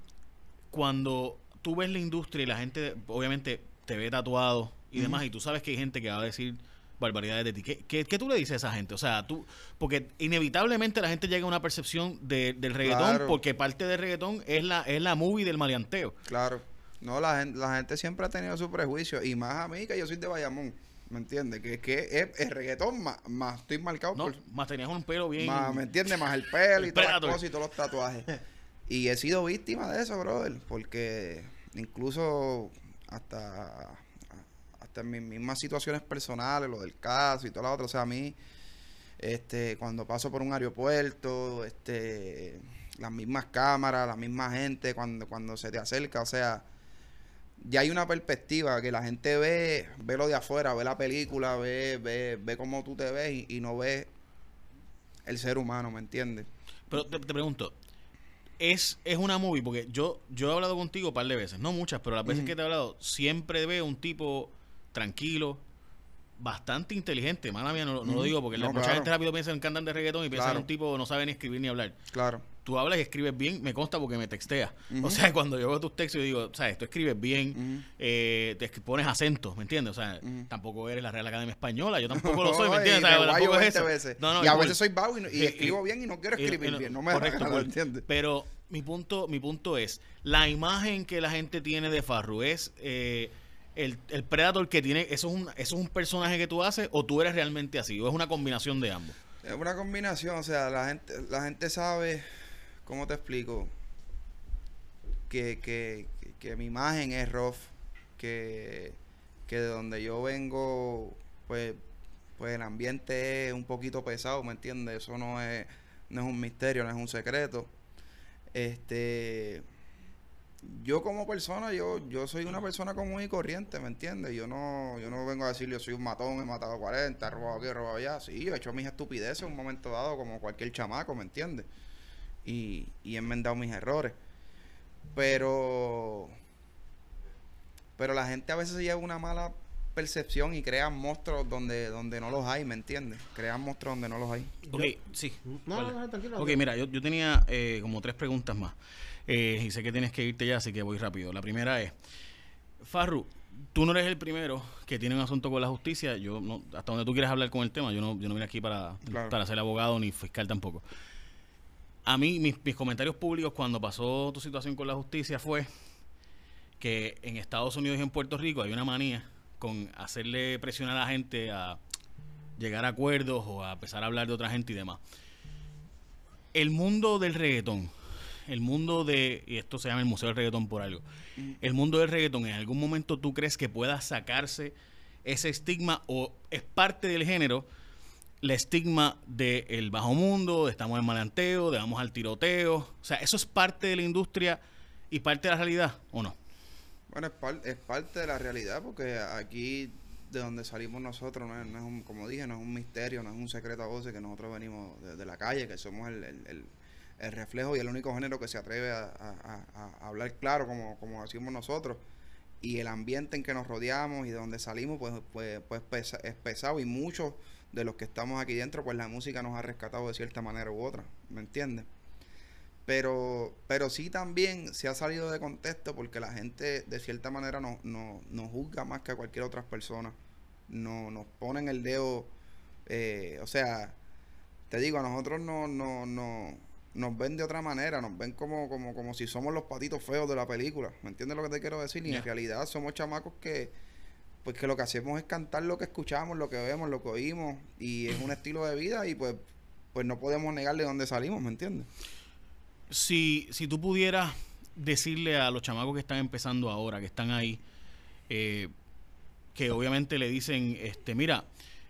cuando tú ves la industria y la gente, obviamente, te ve tatuado y demás, y tú sabes que hay gente que va a decir barbaridades de ti. ¿Qué, qué, qué tú le dices a esa gente? O sea, tú, porque inevitablemente la gente llega a una percepción de- del reggaetón, Claro. porque parte del reggaetón es la, es la movie del maleanteo. Claro. No, la gente, la gente siempre ha tenido su prejuicio y más a mí que yo soy de Bayamón, ¿me entiendes? Que, que es, es reggaetón más, más estoy marcado ¿no? por, Más tenías un pelo bien... Más, ¿me entiendes? Más el pelo y todas las cosas y todos los tatuajes. y he sido víctima de eso, brother, porque incluso hasta, hasta en mis mismas situaciones personales, lo del caso y toda la otra. O sea, a mí, este, cuando paso por un aeropuerto, este, las mismas cámaras, la misma gente, cuando, cuando se te acerca, o sea, ya hay una perspectiva que la gente ve, ve lo de afuera, ve la película, ve, ve, ve cómo tú te ves y, no ve el ser humano, ¿me entiendes? Pero te pregunto, es, es una movie, porque yo, yo he hablado contigo un par de veces, no muchas, pero las veces que te he hablado, siempre veo un tipo tranquilo, bastante inteligente. Mala mía, no, lo- digo, porque No, mucha claro. gente rápido piensa en cantante de reggaetón y piensa en un tipo que no sabe ni escribir ni hablar. Claro. Tú hablas y escribes bien, me consta porque me texteas. O Ujú. sea, cuando yo veo tus textos, yo digo, sabes, tú escribes bien, eh, te pones acentos, ¿me entiendes? O sea, tampoco eres la Real Academia Española, yo tampoco lo soy, ¿me entiendes? O sea, me guayo tampoco es 20 eso. veces. No, no, y a veces soy vago y, no- y Y- escribo bien y no quiero escribir y- bien. No me correcto, da. ¿entiendes? Pero mi punto, mi punto es, la imagen que la gente tiene de Farru es eh, el, el Predator que tiene, ¿eso es, un, ¿eso es un personaje que tú haces o tú eres realmente así? ¿O es una combinación de ambos? Es una combinación, o sea, la gente, la gente sabe, ¿cómo te explico? Que, que, que- mi imagen es rough, que, que de donde yo vengo, pues, pues el ambiente es un poquito pesado, ¿me entiendes? Eso no es, no es un misterio, no es un secreto. Este, yo como persona, yo, yo soy una persona común y corriente, ¿me entiendes? Yo no, yo no vengo a decir yo soy un matón, he matado a 40, he robado aquí, he robado allá. Sí, he hecho mis estupideces en un momento dado, como cualquier chamaco, ¿me entiendes? Y, y he enmendado mis errores. Pero, pero la gente a veces lleva una mala percepción y crean monstruos donde, donde no los hay, ¿me entiendes? Crean monstruos donde no los hay. Ok, sí. No, ¿Cuál? no, no, tranquilo. Ok, mira, yo, yo tenía eh, como tres preguntas más. Eh, y sé que tienes que irte ya, así que voy rápido. La primera es, Farru, tú no eres el primero que tiene un asunto con la justicia. Yo no, hasta donde tú quieras hablar con el tema, yo no, yo no vine aquí para, Claro. para ser abogado ni fiscal tampoco. A mí, mis, mis comentarios públicos cuando pasó tu situación con la justicia fue que en Estados Unidos y en Puerto Rico hay una manía con hacerle presión a la gente a llegar a acuerdos o a empezar a hablar de otra gente y demás. El mundo del reggaetón, el mundo de, y esto se llama el Museo del Reggaetón por algo, el mundo del reggaetón, ¿en algún momento tú crees que pueda sacarse ese estigma o es parte del género el estigma del bajo mundo, de estamos en malanteo, de vamos al tiroteo? O sea, ¿eso es parte de la industria y parte de la realidad o no? Bueno, es, par- es parte de la realidad porque aquí de donde salimos nosotros no es, un, como dije, no es un misterio, no es un secreto a voces que nosotros venimos de, de la calle, que somos el, el- el- reflejo y el único género que se atreve a, hablar claro como, como decimos nosotros. Y el ambiente en que nos rodeamos y de donde salimos, pues, pues, pues es pesado y muchos de los que estamos aquí dentro, pues la música nos ha rescatado de cierta manera u otra, ¿me entiendes? Pero, pero sí también se ha salido de contexto porque la gente de cierta manera nos no, nos juzga más que a cualquier otra persona. No, nos ponen el dedo, eh, o sea, te digo, a nosotros no, no, no, nos ven de otra manera, nos ven como, como, como si somos los patitos feos de la película. ¿Me entiendes lo que te quiero decir? Y en realidad somos chamacos que, pues que lo que hacemos es cantar lo que escuchamos, lo que vemos, lo que oímos, y es un estilo de vida y pues, pues no podemos negarle dónde salimos, ¿me entiendes? si, si tú pudieras decirle a los chamacos que están empezando ahora, que están ahí, eh, que obviamente le dicen, este, mira,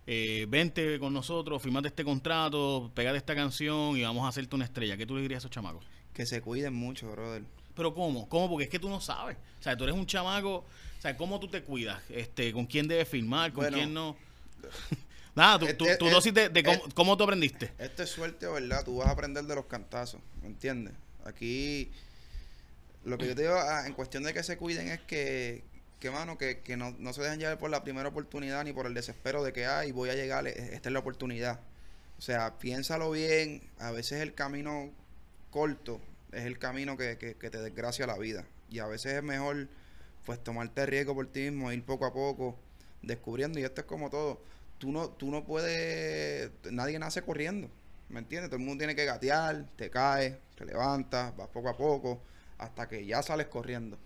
eh, vente con nosotros, firmate este contrato, pégate esta canción y vamos a hacerte una estrella. ¿Qué tú le dirías a esos chamacos? Que se cuiden mucho, brother. Pero ¿cómo? ¿Cómo? Porque es que tú no sabes. O sea, tú eres un chamaco, o sea, ¿cómo tú te cuidas? Este, ¿Con quién debes firmar? ¿Con Bueno. quién no? Nada, tu, tu, Eh, tu dosis de, de cómo, eh. cómo tú aprendiste. Esto es suerte, ¿verdad? Tú vas a aprender de los cantazos, ¿me entiendes? Aquí, lo que yo te digo ah, en cuestión de que se cuiden es que, que mano, que, que no, no se dejen llevar por la primera oportunidad ni por el desespero de que, ay, voy a llegar, eh, esta es la oportunidad. O sea, piénsalo bien, a veces el camino corto es el camino que, que, que te desgracia la vida. Y a veces es mejor, pues, tomarte riesgo por ti mismo, ir poco a poco, descubriendo, y esto es como todo. Tú no, tú no puedes, nadie nace corriendo, ¿me entiendes? Todo el mundo tiene que gatear, te caes, te levantas, vas poco a poco, hasta que ya sales corriendo.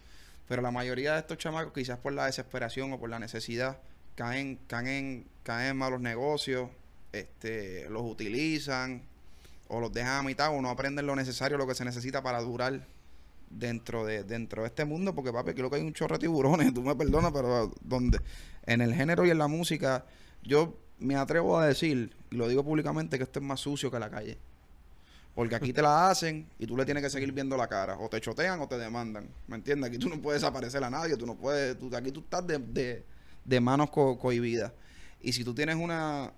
Pero la mayoría de estos chamacos, quizás por la desesperación o por la necesidad, caen, caen, en, caen en malos negocios, este, los utilizan, o los dejan a mitad, o no aprenden lo necesario, lo que se necesita para durar dentro de dentro de este mundo, porque papi, creo que hay un chorro de tiburones, tú me perdonas, pero donde en el género y en la música, yo me atrevo a decir, y lo digo públicamente, que esto es más sucio que la calle. Porque aquí te la hacen y tú le tienes que seguir viendo la cara. O te chotean o te demandan. ¿Me entiendes? Aquí tú no puedes desaparecer a nadie. Tú no puedes. Tú, aquí tú estás de, de, de manos co- cohibidas. Y si tú tienes una.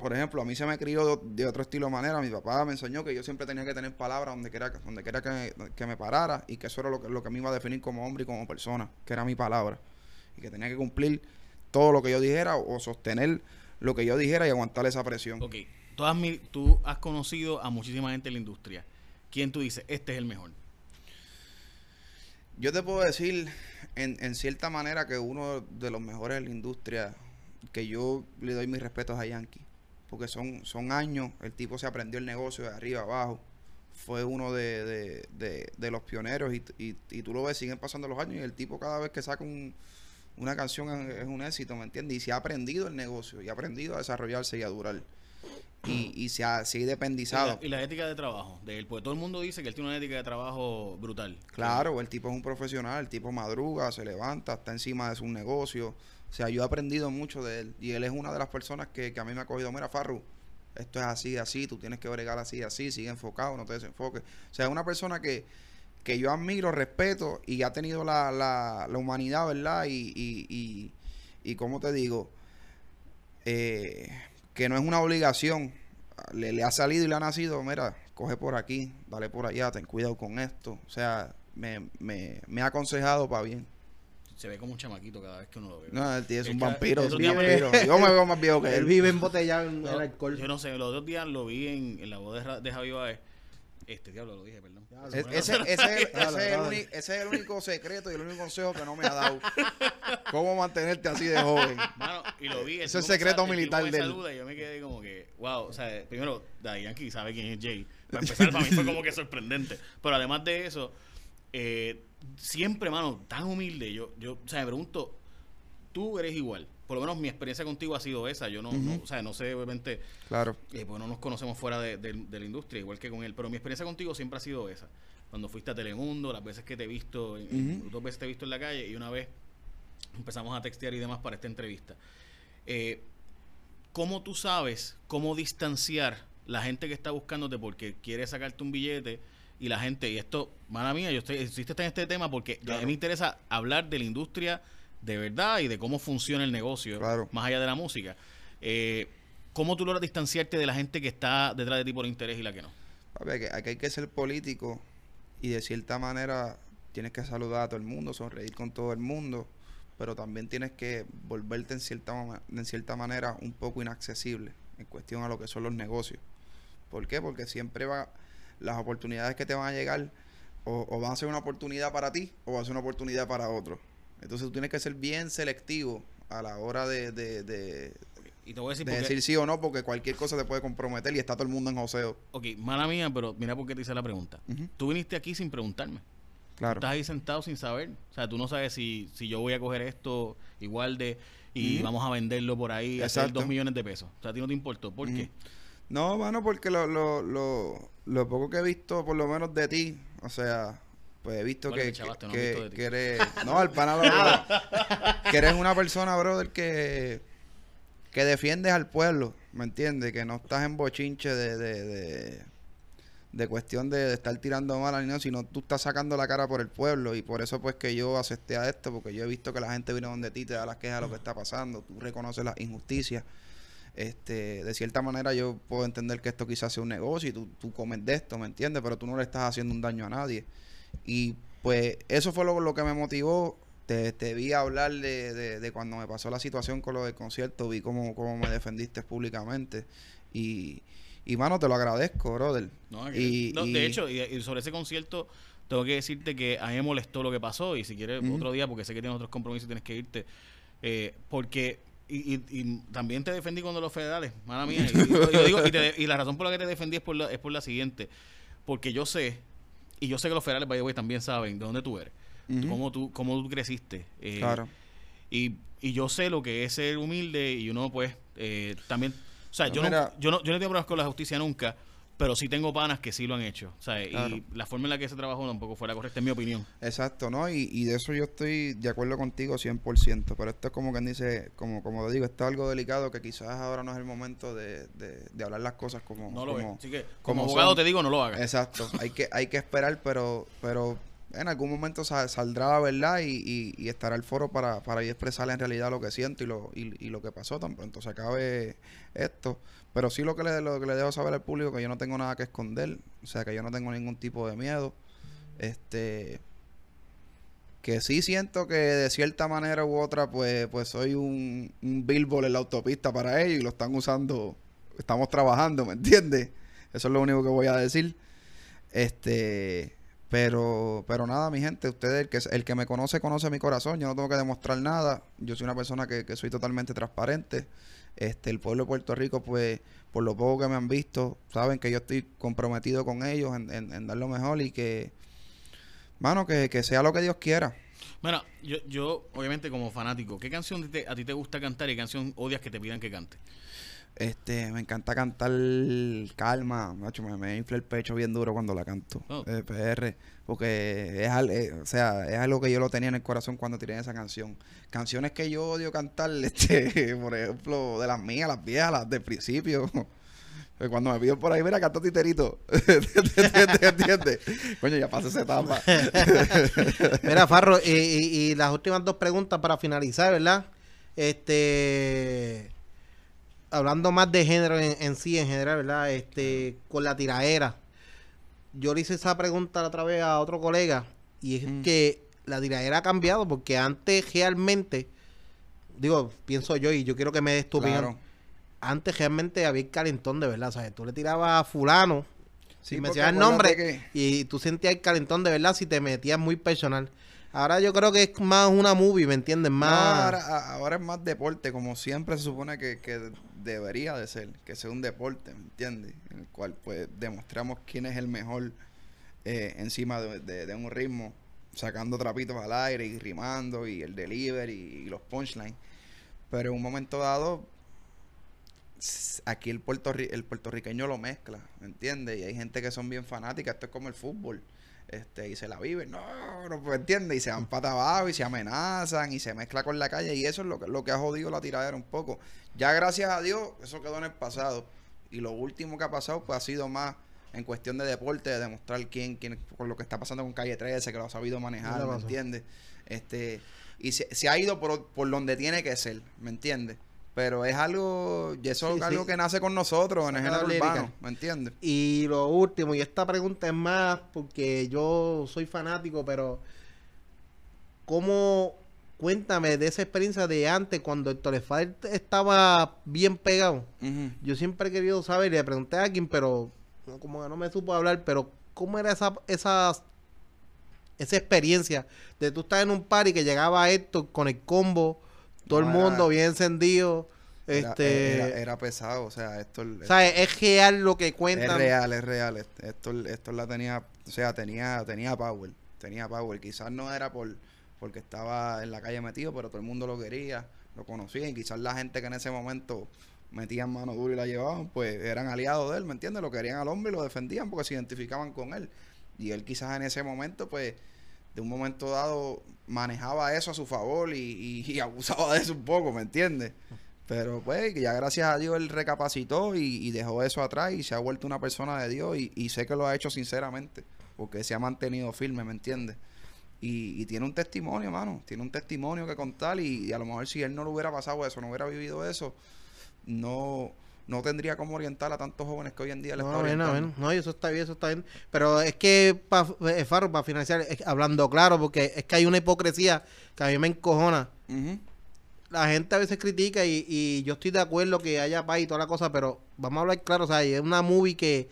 Por ejemplo, a mí se me crió de, otro estilo de manera. Mi papá me enseñó que yo siempre tenía que tener palabras donde quiera, donde quiera que, que me parara. Y que eso era lo que, lo que me iba a definir como hombre y como persona. Que era mi palabra. Y que tenía que cumplir todo lo que yo dijera o sostener lo que yo dijera y aguantar esa presión. Ok, tú has, mi- tú has conocido a muchísima gente en la industria. ¿Quién tú dices, este es el mejor? Yo te puedo decir, en, en cierta manera, que uno de los mejores de la industria, que yo le doy mis respetos a Yankee, porque son, son años, el tipo se aprendió el negocio de arriba abajo, fue uno de, de, de- de los pioneros y, y, y tú lo ves, siguen pasando los años y el tipo cada vez que saca un- una canción es, es un éxito, ¿me entiendes? Y se ha aprendido el negocio y ha aprendido a desarrollarse y a durar. Y, y se ha, se ha Y independizado. la, y la ética de trabajo de él, porque todo el mundo dice que él tiene una ética de trabajo brutal. Claro, el tipo es un profesional, el tipo madruga, se levanta, está encima de su negocio. O sea, yo he aprendido mucho de él. Y él es una de las personas que, que a mí me ha cogido, mira, Farru, esto es así, así, tú tienes que bregar así, así, sigue enfocado, no te desenfoques. O sea, es una persona que, que yo admiro, respeto y ha tenido la, la, la humanidad, ¿verdad? Y, y, y, y ¿cómo te digo? Eh, que no es una obligación. Le, le ha salido y le ha nacido, mira, coge por aquí, dale por allá, ten cuidado con esto. O sea, me, me, me ha aconsejado para bien. Se ve como un chamaquito cada vez que uno lo ve. No, el tío es Es un vampiro, es un vampiro. Yo me veo más viejo que Él él. vive embotellado en No, el alcohol. Yo no sé, los dos días lo vi en, en la voz de, Ra- de Javi Baez. Este diablo lo dije, perdón. Ya, Es- bueno. ese, ese- ese Dale, es el dale. uni- ese es el único secreto y el único consejo que no me ha dado. ¿Cómo mantenerte así de joven? Mano, y lo vi. el Eso es secreto el tipo militar de él. saluda y yo me quedé como que, wow, o sea, primero, Daddy Yankee sabe quién es Jay. Para empezar, para mí fue como que sorprendente. Pero además de eso, eh, siempre, mano, tan humilde. Yo, yo, o sea, me pregunto, tú eres igual. Por lo menos mi experiencia contigo ha sido esa. Yo no, no o sea, no sé, obviamente, Claro. eh, porque no nos conocemos fuera de, de- de la industria, igual que con él. Pero mi experiencia contigo siempre ha sido esa. Cuando fuiste a Telemundo, las veces que te he visto, en- Ujú. dos veces te he visto en la calle y una vez empezamos a textear y demás para esta entrevista. Eh, ¿Cómo tú sabes cómo distanciar la gente que está buscándote porque quiere sacarte un billete y la gente, y esto, mala mía, yo estoy, existe en este tema porque a mí me interesa hablar de la industria de verdad y de cómo funciona el negocio, Claro. más allá de la música. Eh, ¿Cómo tú logras distanciarte de la gente que está detrás de ti por interés y la que no? Papi, aquí, aquí hay que ser político y de cierta manera tienes que saludar a todo el mundo, sonreír con todo el mundo, pero también tienes que volverte en cierta, en cierta manera un poco inaccesible en cuestión a lo que son los negocios. ¿Por qué? Porque siempre va, las oportunidades que te van a llegar o, o van a ser una oportunidad para ti o va a ser una oportunidad para otro. Entonces tú tienes que ser bien selectivo a la hora de, de, de- Y te voy a decir de porque, decir sí o no, porque cualquier cosa te puede comprometer y está todo el mundo en joseo. ok, mala mía, pero mira por qué te hice la pregunta. Tú viniste aquí sin preguntarme. Claro. Estás ahí sentado sin saber. O sea, tú no sabes si, si yo voy a coger esto igual de y vamos a venderlo por ahí, hacer Exacto. dos millones de pesos. O sea, a ti no te importó. ¿Por qué? No, mano, porque lo, lo, lo, lo poco que he visto, por lo menos de ti, o sea, pues he visto Bueno, que, no he que, visto eres... No, pana lo- Que eres una persona, brother, que, que defiendes al pueblo, ¿me entiendes? Que no estás en bochinche de... de, de de cuestión de, de estar tirando mal ni nada, sino tú estás sacando la cara por el pueblo. Y por eso pues que yo acepté a esto, porque yo he visto que la gente viene donde ti, te da las quejas de lo que está pasando, tú reconoces las injusticias este, de cierta manera yo puedo entender que esto quizás sea un negocio y tú, tú comes de esto, ¿me entiendes? Pero tú no le estás haciendo un daño a nadie. Y pues eso fue lo, lo que me motivó. Te, te vi hablar de, de, de cuando me pasó la situación con lo del concierto, vi cómo, cómo me defendiste públicamente. Y, y mano, te lo agradezco, brother. No, Y- no, y- de hecho, y, y sobre ese concierto, tengo que decirte que a mí me molestó lo que pasó. Y si quieres otro día, porque sé que tienes otros compromisos y tienes que irte. eh, porque. Y, y- y también te defendí cuando los federales, mala mía. Y, yo digo, y, te- y la razón por la que te defendí es por la, es por la siguiente. Porque yo sé, y yo sé que los federales, by the way, también saben de dónde tú eres. Ujú. Cómo tú, cómo tú creciste. eh, Claro. y, yo sé lo que es ser humilde y uno pues eh, también, o sea, Pues yo, no, yo, no, yo no tengo problemas con la justicia nunca, pero sí tengo panas que sí lo han hecho. O sea, Claro. y la forma en la que se trabajó tampoco fue la correcta, en mi opinión. Exacto, ¿no? Y, y de eso yo estoy de acuerdo contigo 100%, pero esto es como quien dice, como, como te digo, esto es algo delicado que quizás ahora no es el momento de, de, de hablar las cosas como... No lo como-. Así que, como como abogado son. te digo, no lo hagas. Exacto, hay que, hay que esperar, pero, pero en algún momento sa- saldrá la verdad y, y- y estará el foro para, para expresar en realidad lo que siento y lo, y, y lo que pasó tan pronto se acabe esto. Pero sí lo que, le, lo que le dejo saber al público que yo no tengo nada que esconder, o sea que yo no tengo ningún tipo de miedo. Este que sí siento que de cierta manera u otra pues pues soy un, un billboard en la autopista para ellos y lo están usando estamos trabajando ¿me entiendes? eso es lo único que voy a decir este pero pero nada mi gente ustedes el que el que me conoce conoce mi corazón yo no tengo que demostrar nada yo soy una persona que, que soy totalmente transparente este el pueblo de Puerto Rico pues por lo poco que me han visto saben que yo estoy comprometido con ellos en, en- dar lo mejor y que Mano, que, que sea lo que Dios quiera. Mira, yo, yo, obviamente, como fanático, ¿qué canción te- a ti te gusta cantar y qué canción odias que te pidan que cante? Este, me encanta cantar calma, macho, me, me infla el pecho bien duro cuando la canto. Oh. eh, PR, porque es, eh, o sea, es algo que yo lo tenía en el corazón cuando tiré esa canción. Canciones que yo odio cantar, este, por ejemplo, de las mías, las viejas, las del principio. Cuando me piden por ahí, mira, canto titerito. ¿Entiendes? ¿Entiendes? Coño, ya pasé esa etapa. Mira, Farro, y, y- y las últimas dos preguntas para finalizar, ¿verdad? Este, hablando más de género en, en sí, en general, ¿verdad? Este, con la tiraera. Yo le hice esa pregunta la otra vez a otro colega y es Mm. que la tiraera ha cambiado porque antes realmente, digo, pienso yo y yo quiero que me des tu opinión. Claro. Antes realmente había el calentón de verdad, ¿sabes? Tú le tirabas a fulano Sí, y me porque decías el nombre que- y tú sentías el calentón de verdad si te metías muy personal. Ahora yo creo que es más una movie, ¿me entiendes? No, Más... ahora, es más deporte, como siempre se supone que, que debería de ser, que sea un deporte, ¿me entiendes? En el cual pues demostramos quién es el mejor eh, encima de, de- de un ritmo, sacando trapitos al aire y rimando y el delivery y, los punchlines. Pero en un momento dado, aquí el, puertorri- el puertorriqueño lo mezcla, ¿me entiendes? Y hay gente que son bien fanáticas, esto es como el fútbol. Este, y se la viven, no, no pues, entiende, y se van para abajo y se amenazan y se mezcla con la calle y eso es lo que, lo que ha jodido la tiradera un poco. Ya gracias a Dios, eso quedó en el pasado. Y lo último que ha pasado pues ha sido más en cuestión de deporte, de demostrar quién, quién, por lo que está pasando con Calle 13, que lo ha sabido manejar, ¿Qué le ¿me entiendes? Este, y se, se ha ido por, por donde tiene que ser, ¿me entiendes? Pero es algo, y eso Sí, es algo sí. que nace con nosotros en el género urbano, ¿me entiendes? Y lo último, y esta pregunta es más porque yo soy fanático, pero ¿cómo cuéntame de esa experiencia de antes cuando el Torefal estaba bien pegado? Yo siempre he querido saber, y le pregunté a alguien, pero como que no me supo hablar, pero ¿cómo era esa, esa, esa experiencia de tú estar en un party que llegaba esto con el combo, todo No, el era- mundo bien encendido? Este, era, era pesado, o sea, esto, ¿sabes? Es real lo que Es cuentan. real, es real. Est- Esto, esto la tenía, o sea, tenía, tenía power, tenía power. Quizás no era por porque estaba en la calle metido, pero todo el mundo lo quería, lo conocía y quizás la gente que en ese momento metían mano dura y la llevaban, pues eran aliados de él, ¿me entiendes? Lo querían al hombre y lo defendían porque se identificaban con él. Y él quizás en ese momento, pues, de un momento dado manejaba eso a su favor y, y- abusaba de eso un poco, ¿me entiendes? Pero pues ya gracias a Dios él recapacitó y, y dejó eso atrás y se ha vuelto una persona de Dios y, sé que lo ha hecho sinceramente porque se ha mantenido firme, ¿me entiendes? Y, tiene un testimonio, mano, tiene un testimonio que contar y a lo mejor si él no lo hubiera pasado eso, no hubiera vivido eso, no, no tendría como orientar a tantos jóvenes que hoy en día le está No, bien, orientando. bien. no, y eso está bien, eso está bien. Pero es que, pa, eh, Farro, para financiar, es- hablando claro, porque es que hay una hipocresía que a mí me encojona. La gente a veces critica y, y yo estoy de acuerdo que haya paz y toda la cosa, pero vamos a hablar claro, o sea, es una movie que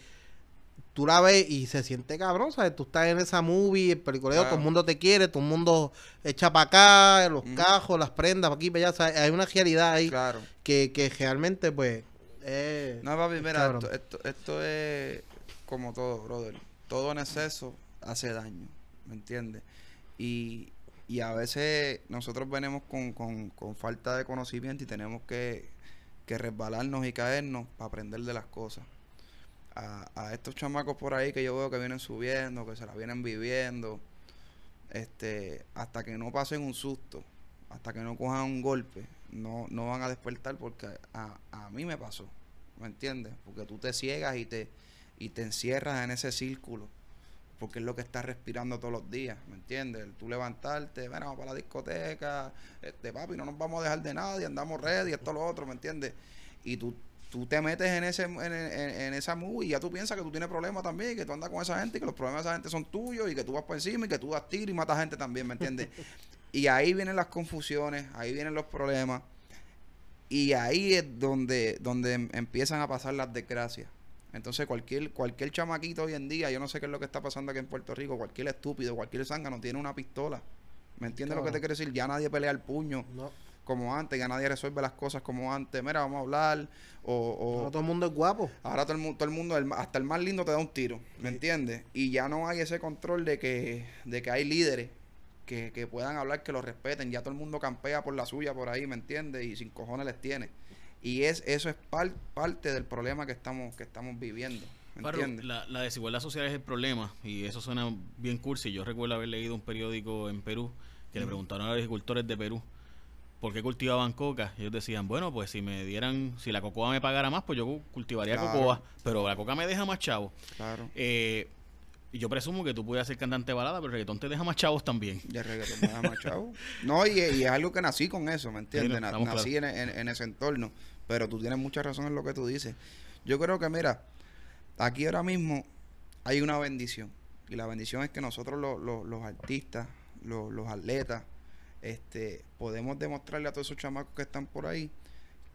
tú la ves y se siente cabrón, ¿sabes? Tú estás en esa movie, el peliculeo, Claro. todo el mundo te quiere, todo el mundo echa para acá, los cajos, las prendas, para aquí, para allá, ¿sabes? Hay una realidad ahí Claro. que, que realmente, pues, eh, No, papi, mira, esto, esto, esto es como todo, brother. Todo en exceso hace daño, ¿me entiendes? Y, y a veces nosotros venimos con, con, con falta de conocimiento y tenemos que, que resbalarnos y caernos para aprender de las cosas. a, a estos chamacos por ahí que yo veo que vienen subiendo, que se la vienen viviendo, este, hasta que no pasen un susto, hasta que no cojan un golpe, no, no van a despertar porque a, a mí me pasó, ¿me entiendes? Porque tú te ciegas y te, y te encierras en ese círculo, porque es lo que estás respirando todos los días, ¿me entiendes? Tú levantarte, bueno, vamos para la discoteca, este papi, no nos vamos a dejar de nadie, andamos ready, esto, lo otro, ¿me entiendes? Y tú, tú te metes en ese en, en, esa movie y ya tú piensas que tú tienes problemas también, que tú andas con esa gente y que los problemas de esa gente son tuyos y que tú vas por encima y que tú das tiro y matas gente también, ¿me entiendes? y ahí vienen las confusiones, ahí vienen los problemas y ahí es donde, donde em- empiezan a pasar las desgracias. Entonces cualquier, cualquier chamaquito hoy en día, yo no sé qué es lo que está pasando aquí en Puerto Rico, cualquier estúpido, cualquier zángano tiene una pistola. ¿Me entiendes lo que te quiero decir? Ya nadie pelea el puño No, como antes, ya nadie resuelve las cosas como antes. Mira, vamos a hablar. O, o- no todo el mundo es guapo. ahora todo el, todo el mundo, el hasta el más lindo te da un tiro, ¿me Sí. entiendes? Y ya no hay ese control de que, de que hay líderes que, que puedan hablar, que los respeten. Ya todo el mundo campea por la suya por ahí, ¿me entiendes? Y sin cojones les tiene. Y es eso es par- parte del problema que estamos que estamos viviendo, ¿me entiendes? la, la desigualdad social es el problema y eso suena bien cursi. Yo recuerdo haber leído un periódico en Perú que le preguntaron a los agricultores de Perú por qué cultivaban coca. Ellos decían, bueno, pues si me dieran, si la cocoa me pagara más, pues yo cultivaría Claro. cocoa, pero la coca me deja más chavo. Claro. Eh, y yo presumo que tú puedes ser cantante de balada, pero el reggaetón te deja más chavos también. Y el reggaetón me da más chavo. No, y, y es algo que nací con eso, ¿me entiendes? Sí, no, nací en, en- en ese entorno. Pero tú tienes mucha razón en lo que tú dices. Yo creo que, mira, aquí ahora mismo hay una bendición. Y la bendición es que nosotros los, los- los artistas, los, los atletas, este, podemos demostrarle a todos esos chamacos que están por ahí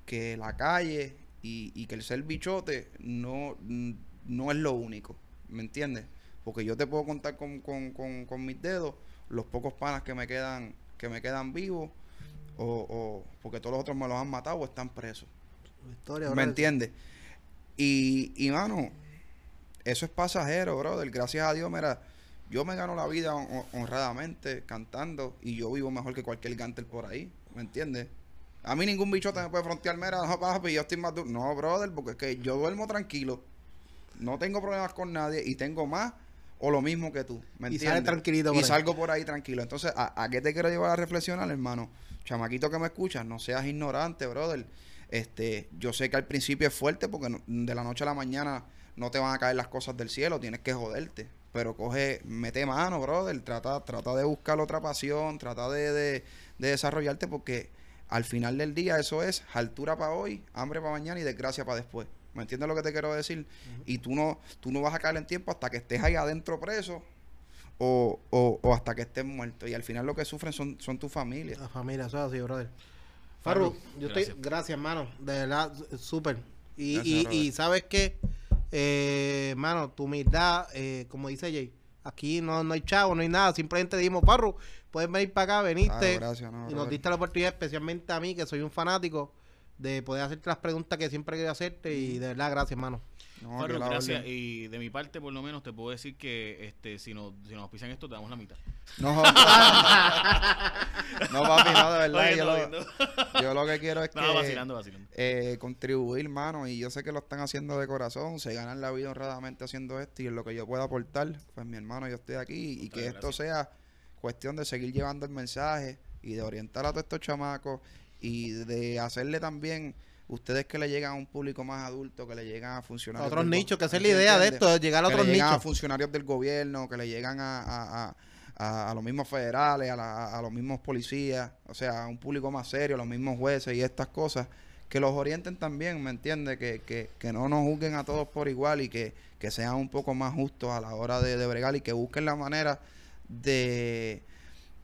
que la calle y, y que el ser bichote no, no es lo único, ¿me entiendes? Porque yo te puedo contar con, con, con, con mis dedos los pocos panas que me quedan que me quedan vivos o, o porque todos los otros me los han matado o están presos. Historia, ¿Me entiendes? Y, y mano, eso es pasajero, brother. Gracias a Dios, mira, yo me gano la vida hon- hon- honradamente cantando y yo vivo mejor que cualquier gantel por ahí, ¿me entiendes? A mí ningún bichote me puede frontear, mira, no, papi, yo estoy más duro. No, brother, porque es que yo duermo tranquilo, no tengo problemas con nadie y tengo más o lo mismo que tú, ¿me Y sale tranquilito por Y ahí. salgo por ahí tranquilo. Entonces, ¿a, a qué te quiero llevar a reflexionar, hermano? Chamaquito que me escuchas, no seas ignorante, brother. Este, yo sé que al principio es fuerte porque no- de la noche a la mañana no te van a caer las cosas del cielo, tienes que joderte. Pero coge, mete mano, brother. Trata, trata de buscar otra pasión, trata de, de- de desarrollarte porque al final del día eso es altura para hoy, hambre para mañana y desgracia para después. ¿Me entiendes lo que te quiero decir? Y tú no, tú no vas a caer en tiempo hasta que estés ahí adentro preso o, o, o hasta que estés muerto. Y al final lo que sufren son, son tu familia. La familia, eso es así, brother. Farru, yo gracias. estoy, gracias, hermano, de verdad, súper. Y, Gracias, y, y sabes qué, eh, hermano, tu humildad, eh, como dice Jay, aquí no, no hay chavo, no hay nada, simplemente dijimos, Farru, puedes venir para acá, veniste, Claro, gracias, no, y nos diste la oportunidad, especialmente a mí, que soy un fanático, de poder hacerte las preguntas que siempre quería hacerte, y de verdad, gracias, hermano. No, gracias. orden. Y de mi parte, por lo menos, te puedo decir que este, si, nos, si nos auspician esto, te damos la mitad. No, no, papi, no, de verdad. Oye, yo, no, lo, no. yo lo que quiero es No, que vacilando, vacilando. eh, contribuir, mano, y yo sé que lo están haciendo de corazón, se ganan la vida honradamente haciendo esto y en lo que yo pueda aportar, pues mi hermano, yo estoy aquí y que esto sea cuestión de seguir llevando el mensaje y de orientar a todos estos chamacos y de hacerle también ustedes que le llegan a un público más adulto, que le llegan a funcionarios. otros nichos, que esa es ¿sí la idea de esto, llegar a que otros le llegan a nichos. funcionarios del gobierno, que le llegan a, a- a- a- a los mismos federales, a, la- a los mismos policías, o sea, a un público más serio, a los mismos jueces y estas cosas, que los orienten también, ¿me entiendes? Que, que, que no nos juzguen a todos por igual y que, que sean un poco más justos a la hora de, de bregar y que busquen la manera de,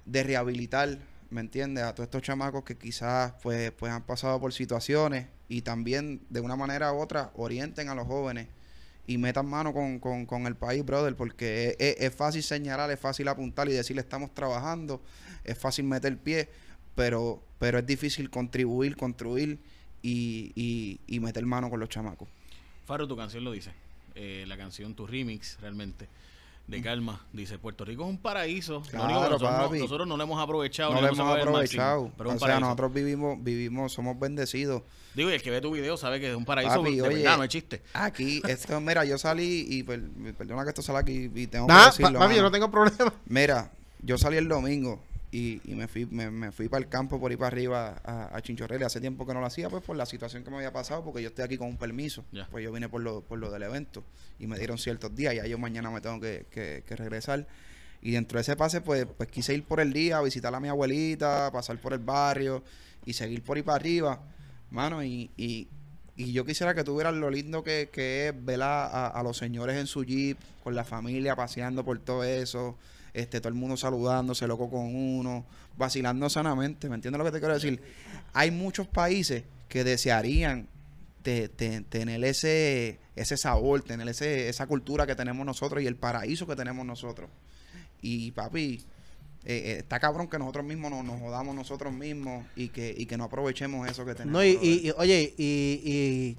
de rehabilitar, ¿me entiendes? A todos estos chamacos que quizás pues, pues han pasado por situaciones y también de una manera u otra orienten a los jóvenes y metan mano con, con, con el país, brother, porque es, fácil señalar, es fácil apuntar y decirle estamos trabajando, es fácil meter pie, pero, pero es difícil contribuir, construir y, y, y meter mano con los chamacos. Farro, tu canción lo dice. Eh, la canción, tu remix, realmente. De calma. Dice, Puerto Rico es un paraíso. Lo Claro, único que nosotros, no, papi. nosotros no lo hemos aprovechado. no lo hemos máximo, aprovechado. pero es un o sea, paraíso. nosotros vivimos, vivimos, somos bendecidos. Digo, y el que ve tu video sabe que es un paraíso Papi, de oye, verdad, no es chiste. Aquí, esto, mira, yo salí y per- perdona que esto sale aquí y tengo Nah, que decirlo. pa- papi, yo no tengo problema. Mira, yo salí el domingo y, y me fui me, me fui para el campo por ir para arriba a, a. Hace tiempo que no lo hacía, pues por la situación que me había pasado, porque yo estoy aquí con un permiso. Pues yo vine por lo, por lo del evento y me dieron ciertos días. Ya yo mañana me tengo que, que- que regresar. Y dentro de ese pase, pues, pues quise ir por el día, a visitar a mi abuelita, pasar por el barrio y seguir por ahí para arriba. Mano, y, y, y yo quisiera que tuvieras lo lindo que, que es ver a- a los señores en su jeep, con la familia paseando por todo eso, este, todo el mundo saludándose, loco con uno, vacilando sanamente, ¿me entiendes lo que te quiero decir? Hay muchos países que desearían te- te- tener ese, ese sabor, tener ese, esa cultura que tenemos nosotros y el paraíso que tenemos nosotros. Y papi, eh, eh, está cabrón que nosotros mismos nos, nos jodamos nosotros mismos y que, y que no aprovechemos eso que tenemos. No, y, y- y, oye, y, y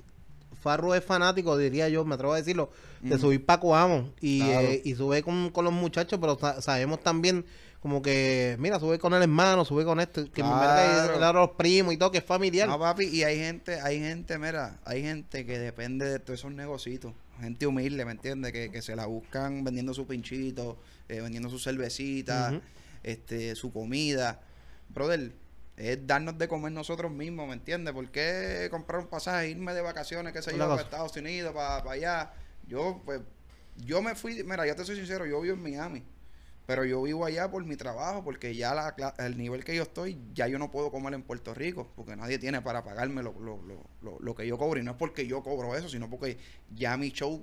Farro es fanático, diría yo, me atrevo a decirlo, de Ujú. subir Paco Amo y, Claro. eh, y sube con, con los muchachos, pero sa- sabemos también como que, mira, sube con el hermano, sube con esto, que me Claro. mete a los primos y todo, que es familiar. No, papi, y hay gente, hay gente, mira, hay gente que depende de todos esos negocios. Gente humilde, ¿me entiendes? Que, que se la buscan vendiendo su pinchito, eh, vendiendo su cervecita, Ujú. este, su comida. Brother, es darnos de comer nosotros mismos, ¿me entiendes? ¿Por qué comprar un pasaje, irme de vacaciones, qué sé yo, para cosa. Estados Unidos, para, allá? Yo, pues, yo me fui, mira, yo te soy sincero, yo vivo en Miami. Pero yo vivo allá por mi trabajo, porque ya la, el nivel que yo estoy, ya yo no puedo comer en Puerto Rico, porque nadie tiene para pagarme lo, lo, lo, lo, lo que yo cobro. Y no es porque yo cobro eso, sino porque ya mi show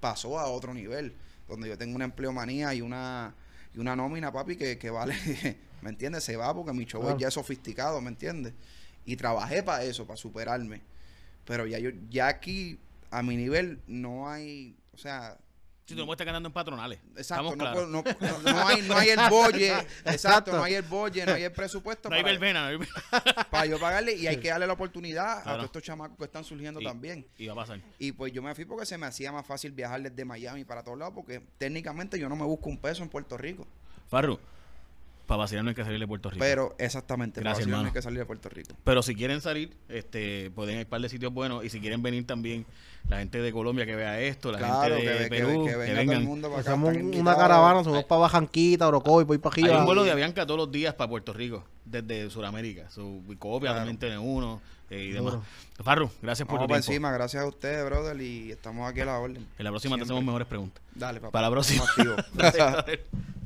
pasó a otro nivel, donde yo tengo una empleomanía y una, y una nómina, papi, que, que vale, ¿me entiendes? Se va porque mi show Claro. ya es sofisticado, ¿me entiendes? Y trabajé para eso, para superarme. Pero ya yo, ya aquí, a mi nivel, no hay, o sea, Si tú no estás ganando en patronales. Exacto, no, claros. puedo- no, no- no hay, no hay el bolle, exacto, Exacto. no hay el bolle, no hay el presupuesto No hay para, verbena, no hay verbena. para yo pagarle y hay que darle la oportunidad a todos estos chamacos que están surgiendo Y- también. Y va a pasar. Y pues yo me fui porque se me hacía más fácil viajar desde Miami para todos lados porque técnicamente yo no me busco un peso en Puerto Rico. Farru, para vacilar no hay que salir de Puerto Rico. Pero exactamente, Gracias, para vacilar no hay que salir de Puerto Rico. Pero si quieren salir, este, pueden ir a un par de sitios buenos. Y si quieren venir también, la gente de Colombia que vea esto, la Claro, gente que, de que, Perú, que que, venga todo el vengan. mundo para acá. Hacemos están una caravana, subimos para Bajanquita, Orocoy, voy para Hay arriba. un vuelo de Avianca todos los días para Puerto Rico, desde Sudamérica. Su Copia Claro. también tiene uno eh, y demás. Farru, gracias por Vamos tu para tiempo. encima, gracias a ustedes, brother, y estamos aquí a la orden. En la próxima te Siempre. hacemos mejores preguntas. Dale, papá. Para la próxima.